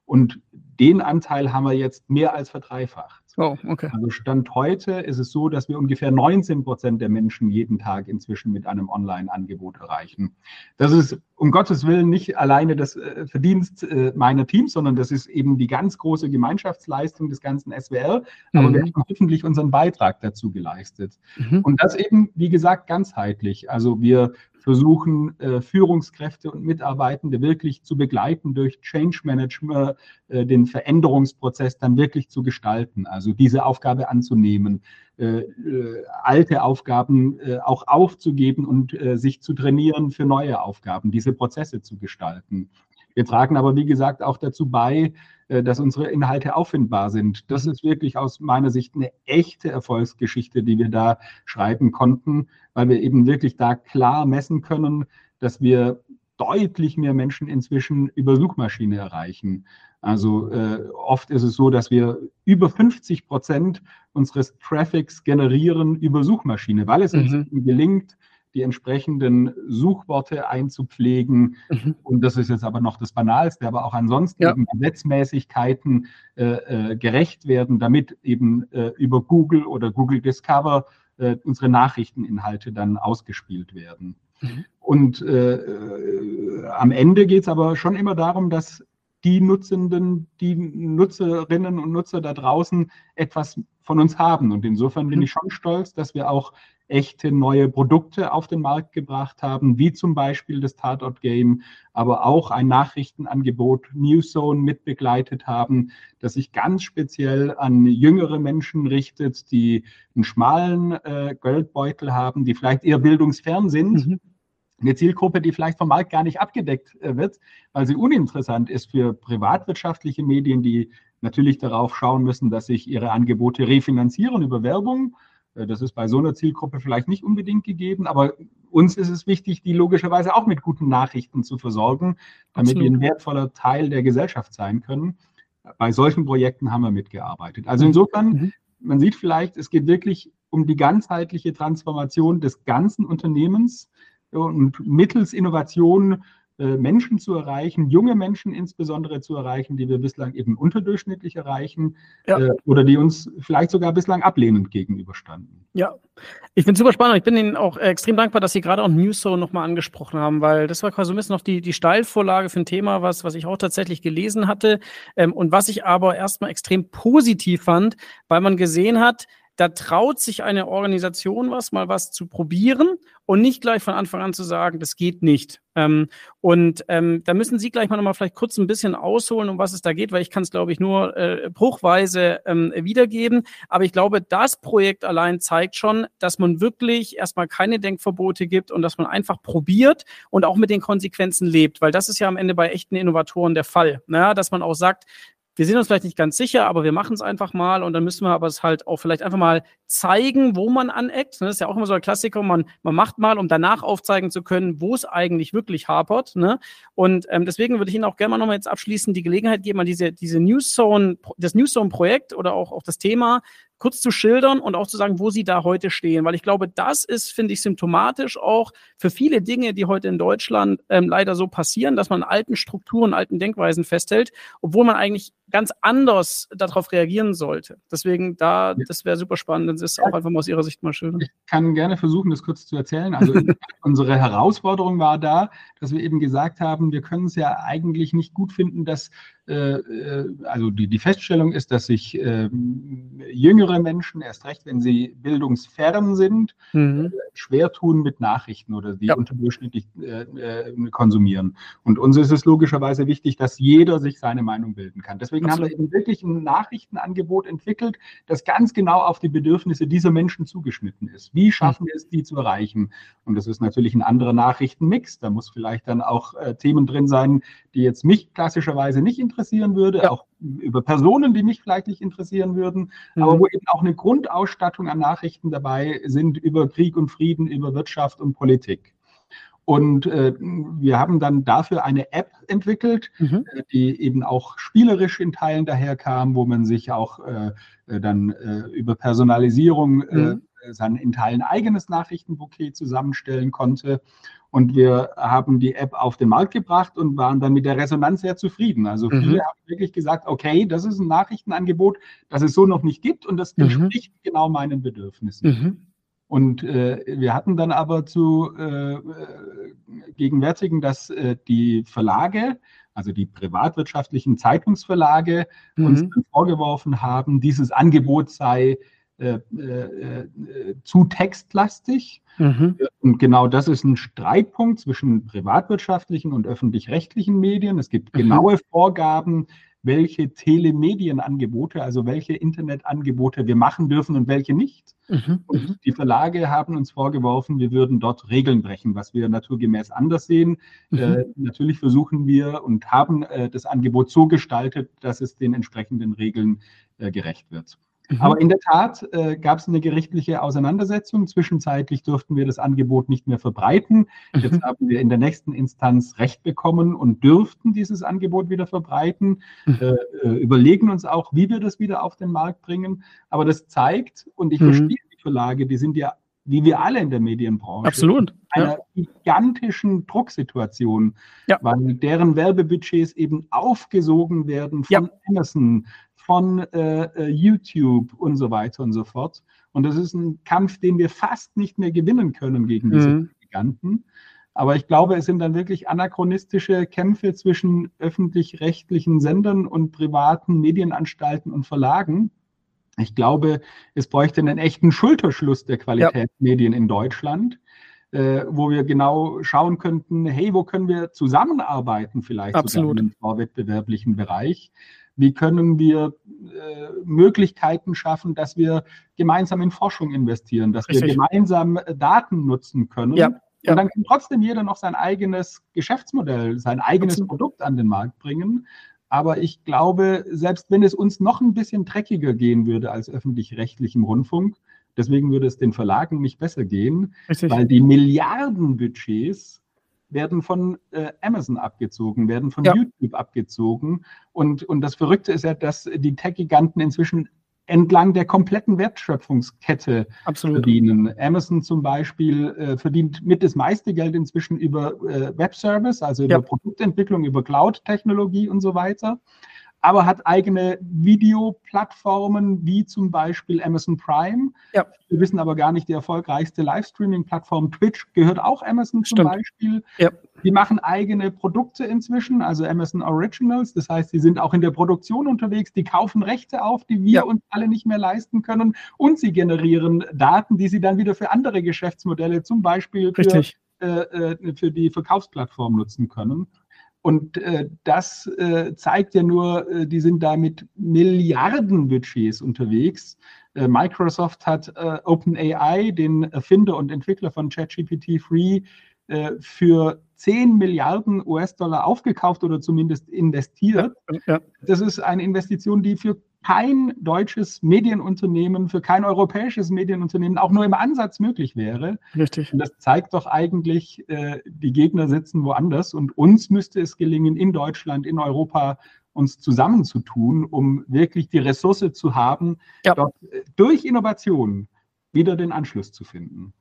[SPEAKER 2] Und den Anteil haben wir jetzt mehr als verdreifacht. Oh, okay. Also Stand heute ist es so, dass wir ungefähr 19 Prozent der Menschen jeden Tag inzwischen mit einem Online-Angebot erreichen. Das ist um Gottes Willen nicht alleine das äh, Verdienst äh, meiner Teams, sondern das ist eben die ganz große Gemeinschaftsleistung des ganzen SWR. Aber mhm. wir haben hoffentlich unseren Beitrag dazu geleistet. Mhm. Und das eben, wie gesagt, ganzheitlich. Also wir versuchen, äh, Führungskräfte und Mitarbeitende wirklich zu begleiten durch Change Management, äh, den Veränderungsprozess dann wirklich zu gestalten. Also diese Aufgabe anzunehmen, äh, alte Aufgaben auch aufzugeben und sich zu trainieren für neue Aufgaben, diese Prozesse zu gestalten. Wir tragen aber, wie gesagt, auch dazu bei, dass unsere Inhalte auffindbar sind. Das ist wirklich aus meiner Sicht eine echte Erfolgsgeschichte, die wir da schreiben konnten, weil wir eben wirklich da klar messen können, dass wir deutlich mehr Menschen inzwischen über Suchmaschine erreichen. Also äh, oft ist es so, dass wir über 50 Prozent unseres Traffics generieren über Suchmaschine, weil es mhm. uns gelingt, die entsprechenden Suchworte einzupflegen. Mhm. Und das ist jetzt aber noch das Banalste, aber auch ansonsten ja. Gesetzmäßigkeiten äh, äh, gerecht werden, damit eben äh, über Google oder Google Discover äh, unsere Nachrichteninhalte dann ausgespielt werden. Mhm. Und äh, äh, am Ende geht es aber schon immer darum, dass die Nutzenden, die Nutzerinnen und Nutzer da draußen etwas von uns haben. Und insofern bin mhm. ich schon stolz, dass wir auch echte neue Produkte auf den Markt gebracht haben, wie zum Beispiel das Tatort Game, aber auch ein Nachrichtenangebot Newszone mitbegleitet haben, das sich ganz speziell an jüngere Menschen richtet, die einen schmalen äh, Geldbeutel haben, die vielleicht eher bildungsfern sind. Mhm eine Zielgruppe, die vielleicht vom Markt gar nicht abgedeckt äh, wird, weil sie uninteressant ist für privatwirtschaftliche Medien, die natürlich darauf schauen müssen, dass sich ihre Angebote refinanzieren über Werbung. Äh, das ist bei so einer Zielgruppe vielleicht nicht unbedingt gegeben, aber uns ist es wichtig, die logischerweise auch mit guten Nachrichten zu versorgen, damit Absolut. wir ein wertvoller Teil der Gesellschaft sein können. Bei solchen Projekten haben wir mitgearbeitet. Also insofern, mhm. man sieht vielleicht, es geht wirklich um die ganzheitliche Transformation des ganzen Unternehmens und mittels Innovation äh, Menschen zu erreichen, junge Menschen insbesondere zu erreichen, die wir bislang eben unterdurchschnittlich erreichen ja. äh, oder die uns vielleicht sogar bislang ablehnend gegenüberstanden.
[SPEAKER 1] Ja, ich bin super spannend. Ich bin Ihnen auch extrem dankbar, dass Sie gerade auch Newszone nochmal angesprochen haben, weil das war quasi so ein bisschen noch die, die Steilvorlage für ein Thema, was, was ich auch tatsächlich gelesen hatte ähm, und was ich aber erstmal extrem positiv fand, weil man gesehen hat, da traut sich eine Organisation was, mal was zu probieren und nicht gleich von Anfang an zu sagen, das geht nicht. Ähm, und ähm, da müssen Sie gleich mal nochmal vielleicht kurz ein bisschen ausholen, um was es da geht, weil ich kann es, glaube ich, nur äh, bruchweise ähm, wiedergeben. Aber ich glaube, das Projekt allein zeigt schon, dass man wirklich erstmal keine Denkverbote gibt und dass man einfach probiert und auch mit den Konsequenzen lebt, weil das ist ja am Ende bei echten Innovatoren der Fall, ne? dass man auch sagt, wir sind uns vielleicht nicht ganz sicher, aber wir machen es einfach mal und dann müssen wir aber es halt auch vielleicht einfach mal zeigen, wo man aneckt. Ne? Das ist ja auch immer so ein Klassiker, man, man macht mal, um danach aufzeigen zu können, wo es eigentlich wirklich hapert. Ne? Und ähm, deswegen würde ich Ihnen auch gerne mal nochmal jetzt abschließend die Gelegenheit geben, an diese, diese Newszone, das Newszone-Projekt oder auch, auch das Thema kurz zu schildern und auch zu sagen, wo sie da heute stehen. Weil ich glaube, das ist, finde ich, symptomatisch auch für viele Dinge, die heute in Deutschland ähm, leider so passieren, dass man alten Strukturen, alten Denkweisen festhält, obwohl man eigentlich ganz anders darauf reagieren sollte. Deswegen da, das wäre super spannend, das ist auch einfach mal aus Ihrer Sicht mal schön.
[SPEAKER 2] Ich kann gerne versuchen, das kurz zu erzählen. Also unsere Herausforderung war da, dass wir eben gesagt haben, wir können es ja eigentlich nicht gut finden, dass also die, die Feststellung ist, dass sich äh, jüngere Menschen, erst recht, wenn sie bildungsfern sind, mhm. Äh, schwer tun mit Nachrichten oder die ja. unterdurchschnittlich äh, äh, konsumieren. Und uns ist es logischerweise wichtig, dass jeder sich seine Meinung bilden kann. Deswegen Absolut. haben wir eben wirklich ein Nachrichtenangebot entwickelt, das ganz genau auf die Bedürfnisse dieser Menschen zugeschnitten ist. Wie schaffen wir es, die zu erreichen? Und das ist natürlich ein anderer Nachrichtenmix. Da muss vielleicht dann auch Themen drin sein, die jetzt mich klassischerweise nicht interessieren interessieren würde, ja. auch über Personen, die mich vielleicht nicht interessieren würden, mhm. aber wo eben auch eine Grundausstattung an Nachrichten dabei sind über Krieg und Frieden, über Wirtschaft und Politik. Und äh, wir haben dann dafür eine App entwickelt, mhm. Äh, die eben auch spielerisch in Teilen daherkam, wo man sich auch äh, äh dann äh, über Personalisierung äh, mhm. Sein in Teilen eigenes Nachrichtenbouquet zusammenstellen konnte. Und wir haben die App auf den Markt gebracht und waren dann mit der Resonanz sehr zufrieden. Also viele mhm. haben wirklich gesagt, okay, das ist ein Nachrichtenangebot, das es so noch nicht gibt und das mhm. entspricht genau meinen Bedürfnissen. Mhm. Und äh, wir hatten dann aber zu äh, gegenwärtigen, dass äh, die Verlage, also die privatwirtschaftlichen Zeitungsverlage, mhm. uns dann vorgeworfen haben, dieses Angebot sei äh, äh, zu textlastig. Mhm. Und genau das ist ein Streitpunkt zwischen privatwirtschaftlichen und öffentlich-rechtlichen Medien. Es gibt mhm. genaue Vorgaben, welche Telemedienangebote, also welche Internetangebote wir machen dürfen und welche nicht. Mhm. Und mhm. die Verlage haben uns vorgeworfen, wir würden dort Regeln brechen, was wir naturgemäß anders sehen. Mhm. Äh, natürlich versuchen wir und haben äh, das Angebot so gestaltet, dass es den entsprechenden Regeln äh, gerecht wird. Mhm. Aber in der Tat äh, gab es eine gerichtliche Auseinandersetzung. Zwischenzeitlich durften wir das Angebot nicht mehr verbreiten. Mhm. Jetzt haben wir in der nächsten Instanz Recht bekommen und dürften dieses Angebot wieder verbreiten. Mhm. Äh, äh überlegen uns auch, wie wir das wieder auf den Markt bringen. Aber das zeigt, und ich mhm. verstehe die Verlage, die sind ja wie wir alle in der Medienbranche.
[SPEAKER 1] Absolut.
[SPEAKER 2] Einer ja. gigantischen Drucksituation, ja. weil deren Werbebudgets eben aufgesogen werden von ja. Amazon, von äh, äh, YouTube und so weiter und so fort. Und das ist ein Kampf, den wir fast nicht mehr gewinnen können gegen diese mhm. Giganten. Aber ich glaube, es sind dann wirklich anachronistische Kämpfe zwischen öffentlich-rechtlichen Sendern und privaten Medienanstalten und Verlagen. Ich glaube, es bräuchte einen echten Schulterschluss der Qualitätsmedien ja. in Deutschland, äh, wo wir genau schauen könnten, hey, wo können wir zusammenarbeiten vielleicht
[SPEAKER 1] Absolut.
[SPEAKER 2] im vorwettbewerblichen Bereich? Wie können wir äh, Möglichkeiten schaffen, dass wir gemeinsam in Forschung investieren, dass Richtig. wir gemeinsam äh, Daten nutzen können? Ja. Ja. Und dann kann trotzdem jeder noch sein eigenes Geschäftsmodell, sein eigenes Absolut. Produkt an den Markt bringen. Aber ich glaube, selbst wenn es uns noch ein bisschen dreckiger gehen würde als öffentlich-rechtlichem Rundfunk, deswegen würde es den Verlagen nicht besser gehen, Richtig. weil die Milliardenbudgets werden von äh, Amazon abgezogen, werden von ja. YouTube abgezogen. Und, und das Verrückte ist ja, dass die Tech-Giganten inzwischen entlang der kompletten Wertschöpfungskette Absolut. verdienen. Amazon zum Beispiel äh, verdient mit das meiste Geld inzwischen über äh, Webservice, also über ja. Produktentwicklung, über Cloud-Technologie und so weiter aber hat eigene Videoplattformen wie zum Beispiel Amazon Prime. Ja. Wir wissen aber gar nicht, die erfolgreichste Livestreaming-Plattform Twitch gehört auch Amazon zum Stimmt. Beispiel. Ja. Die machen eigene Produkte inzwischen, also Amazon Originals. Das heißt, sie sind auch in der Produktion unterwegs, die kaufen Rechte auf, die wir ja. uns alle nicht mehr leisten können und sie generieren Daten, die sie dann wieder für andere Geschäftsmodelle, zum Beispiel für, äh, äh, für die Verkaufsplattform nutzen können. Und äh, das äh, zeigt ja nur, äh, die sind da mit Milliardenbudgets unterwegs. Äh, Microsoft hat äh, OpenAI, den Erfinder und Entwickler von ChatGPT Free, äh, für 10 Milliarden US-Dollar aufgekauft oder zumindest investiert. Ja, ja. Das ist eine Investition, die für kein deutsches Medienunternehmen, für kein europäisches Medienunternehmen auch nur im Ansatz möglich wäre.
[SPEAKER 1] Richtig.
[SPEAKER 2] Und das zeigt doch eigentlich, äh, die Gegner sitzen woanders und uns müsste es gelingen, in Deutschland, in Europa uns zusammenzutun, um wirklich die Ressource zu haben, ja. dort äh, durch Innovation wieder den Anschluss zu finden.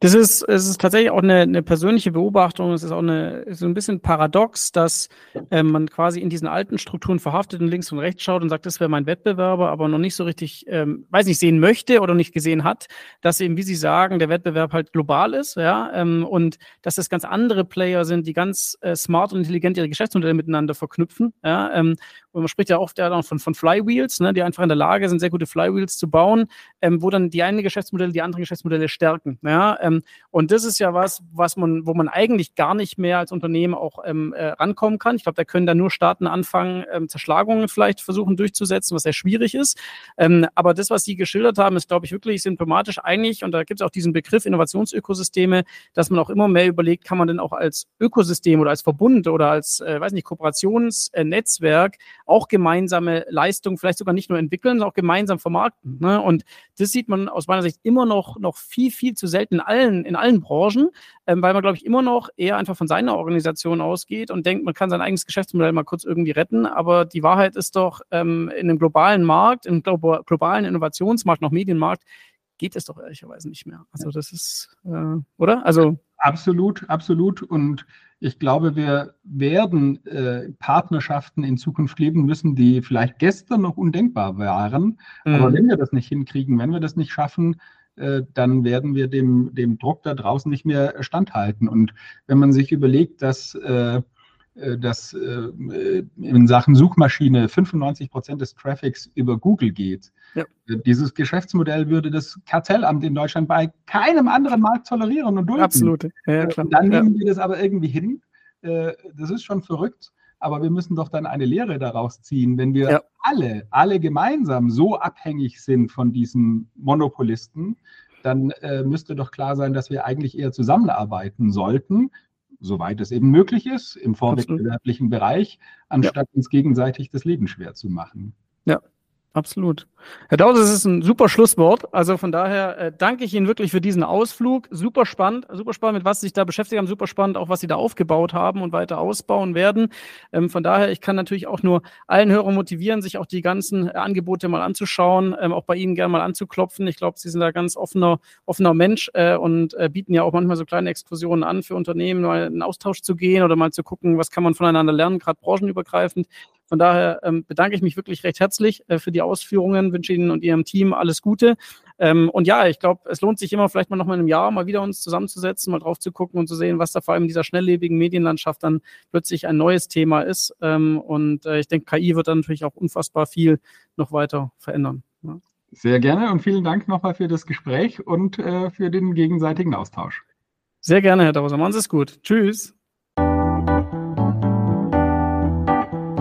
[SPEAKER 1] Das ist, es ist tatsächlich auch eine, eine persönliche Beobachtung. Es ist auch eine, so ein bisschen paradox, dass äh, man quasi in diesen alten Strukturen verhaftet und links und rechts schaut und sagt, das wäre mein Wettbewerber, aber noch nicht so richtig, ähm, weiß nicht, sehen möchte oder nicht gesehen hat, dass eben, wie Sie sagen, der Wettbewerb halt global ist, ja, ähm, und dass es ganz andere Player sind, die ganz äh, smart und intelligent ihre Geschäftsmodelle miteinander verknüpfen, ja, ähm, und man spricht ja oft ja von, von Flywheels, ne, die einfach in der Lage sind, sehr gute Flywheels zu bauen, ähm, wo dann die einen Geschäftsmodelle die anderen Geschäftsmodelle stärken. Ja? Ähm, und das ist ja was, was man, wo man eigentlich gar nicht mehr als Unternehmen auch ähm, äh, rankommen kann. Ich glaube, da können dann nur Staaten anfangen, ähm, Zerschlagungen vielleicht versuchen durchzusetzen, was sehr schwierig ist. Ähm, aber das, was Sie geschildert haben, ist, glaube ich, wirklich symptomatisch eigentlich, und da gibt es auch diesen Begriff Innovationsökosysteme, dass man auch immer mehr überlegt, kann man denn auch als Ökosystem oder als Verbund oder als, äh, weiß nicht, Kooperationsnetzwerk auch gemeinsame Leistungen vielleicht sogar nicht nur entwickeln, sondern auch gemeinsam vermarkten. Ne? Und das sieht man aus meiner Sicht immer noch, noch viel, viel zu selten in allen, in allen Branchen, ähm, weil man, glaube ich, immer noch eher einfach von seiner Organisation ausgeht und denkt, man kann sein eigenes Geschäftsmodell mal kurz irgendwie retten. Aber die Wahrheit ist doch, ähm, in einem globalen Markt, im globalen Innovationsmarkt, noch Medienmarkt, geht es doch ehrlicherweise nicht mehr. Also das ist, äh, oder? Also
[SPEAKER 2] absolut, absolut. Und ich glaube, wir werden äh, Partnerschaften in Zukunft leben müssen, die vielleicht gestern noch undenkbar waren. Mhm. Aber wenn wir das nicht hinkriegen, wenn wir das nicht schaffen, dann werden wir dem, dem Druck da draußen nicht mehr standhalten. Und wenn man sich überlegt, dass äh, äh, dass in Sachen Suchmaschine 95 Prozent des Traffics über Google geht. Ja. Dieses Geschäftsmodell würde das Kartellamt in Deutschland bei keinem anderen Markt tolerieren und dulden.
[SPEAKER 1] Absolut.
[SPEAKER 2] Ja, klar. Dann nehmen wir das aber irgendwie hin. Das ist schon verrückt. Aber wir müssen doch dann eine Lehre daraus ziehen, wenn wir ja. alle, alle gemeinsam so abhängig sind von diesen Monopolisten, dann äh, müsste doch klar sein, dass wir eigentlich eher zusammenarbeiten sollten, soweit es eben möglich ist, im vorwettbewerblichen Bereich, anstatt ja. uns gegenseitig das Leben schwer zu machen.
[SPEAKER 1] Ja, Absolut. Herr Dause, das ist ein super Schlusswort. Also von daher äh, danke ich Ihnen wirklich für diesen Ausflug. Super spannend, super spannend, mit was Sie sich da beschäftigt haben, super spannend, auch was Sie da aufgebaut haben und weiter ausbauen werden. Ähm, von daher, ich kann natürlich auch nur allen Hörern motivieren, sich auch die ganzen äh, Angebote mal anzuschauen, ähm, auch bei Ihnen gerne mal anzuklopfen. Ich glaube, Sie sind da ganz offener, offener Mensch äh, und äh, bieten ja auch manchmal so kleine Exkursionen an für Unternehmen, mal in Austausch zu gehen oder mal zu gucken, was kann man voneinander lernen, gerade branchenübergreifend. Von daher ähm, bedanke ich mich wirklich recht herzlich äh, für die Ausführungen, wünsche Ihnen und Ihrem Team alles Gute. Ähm, und ja, ich glaube, es lohnt sich immer vielleicht mal noch mal in einem Jahr mal wieder uns zusammenzusetzen, mal drauf zu gucken und zu sehen, was da vor allem in dieser schnelllebigen Medienlandschaft dann plötzlich ein neues Thema ist. Ähm, und äh, ich denke, KI wird dann natürlich auch unfassbar viel noch weiter verändern. Ja.
[SPEAKER 2] Sehr gerne und vielen Dank nochmal für das Gespräch und äh, für den gegenseitigen Austausch.
[SPEAKER 1] Sehr gerne, Herr Dauser. Machen Sie es gut. Tschüss.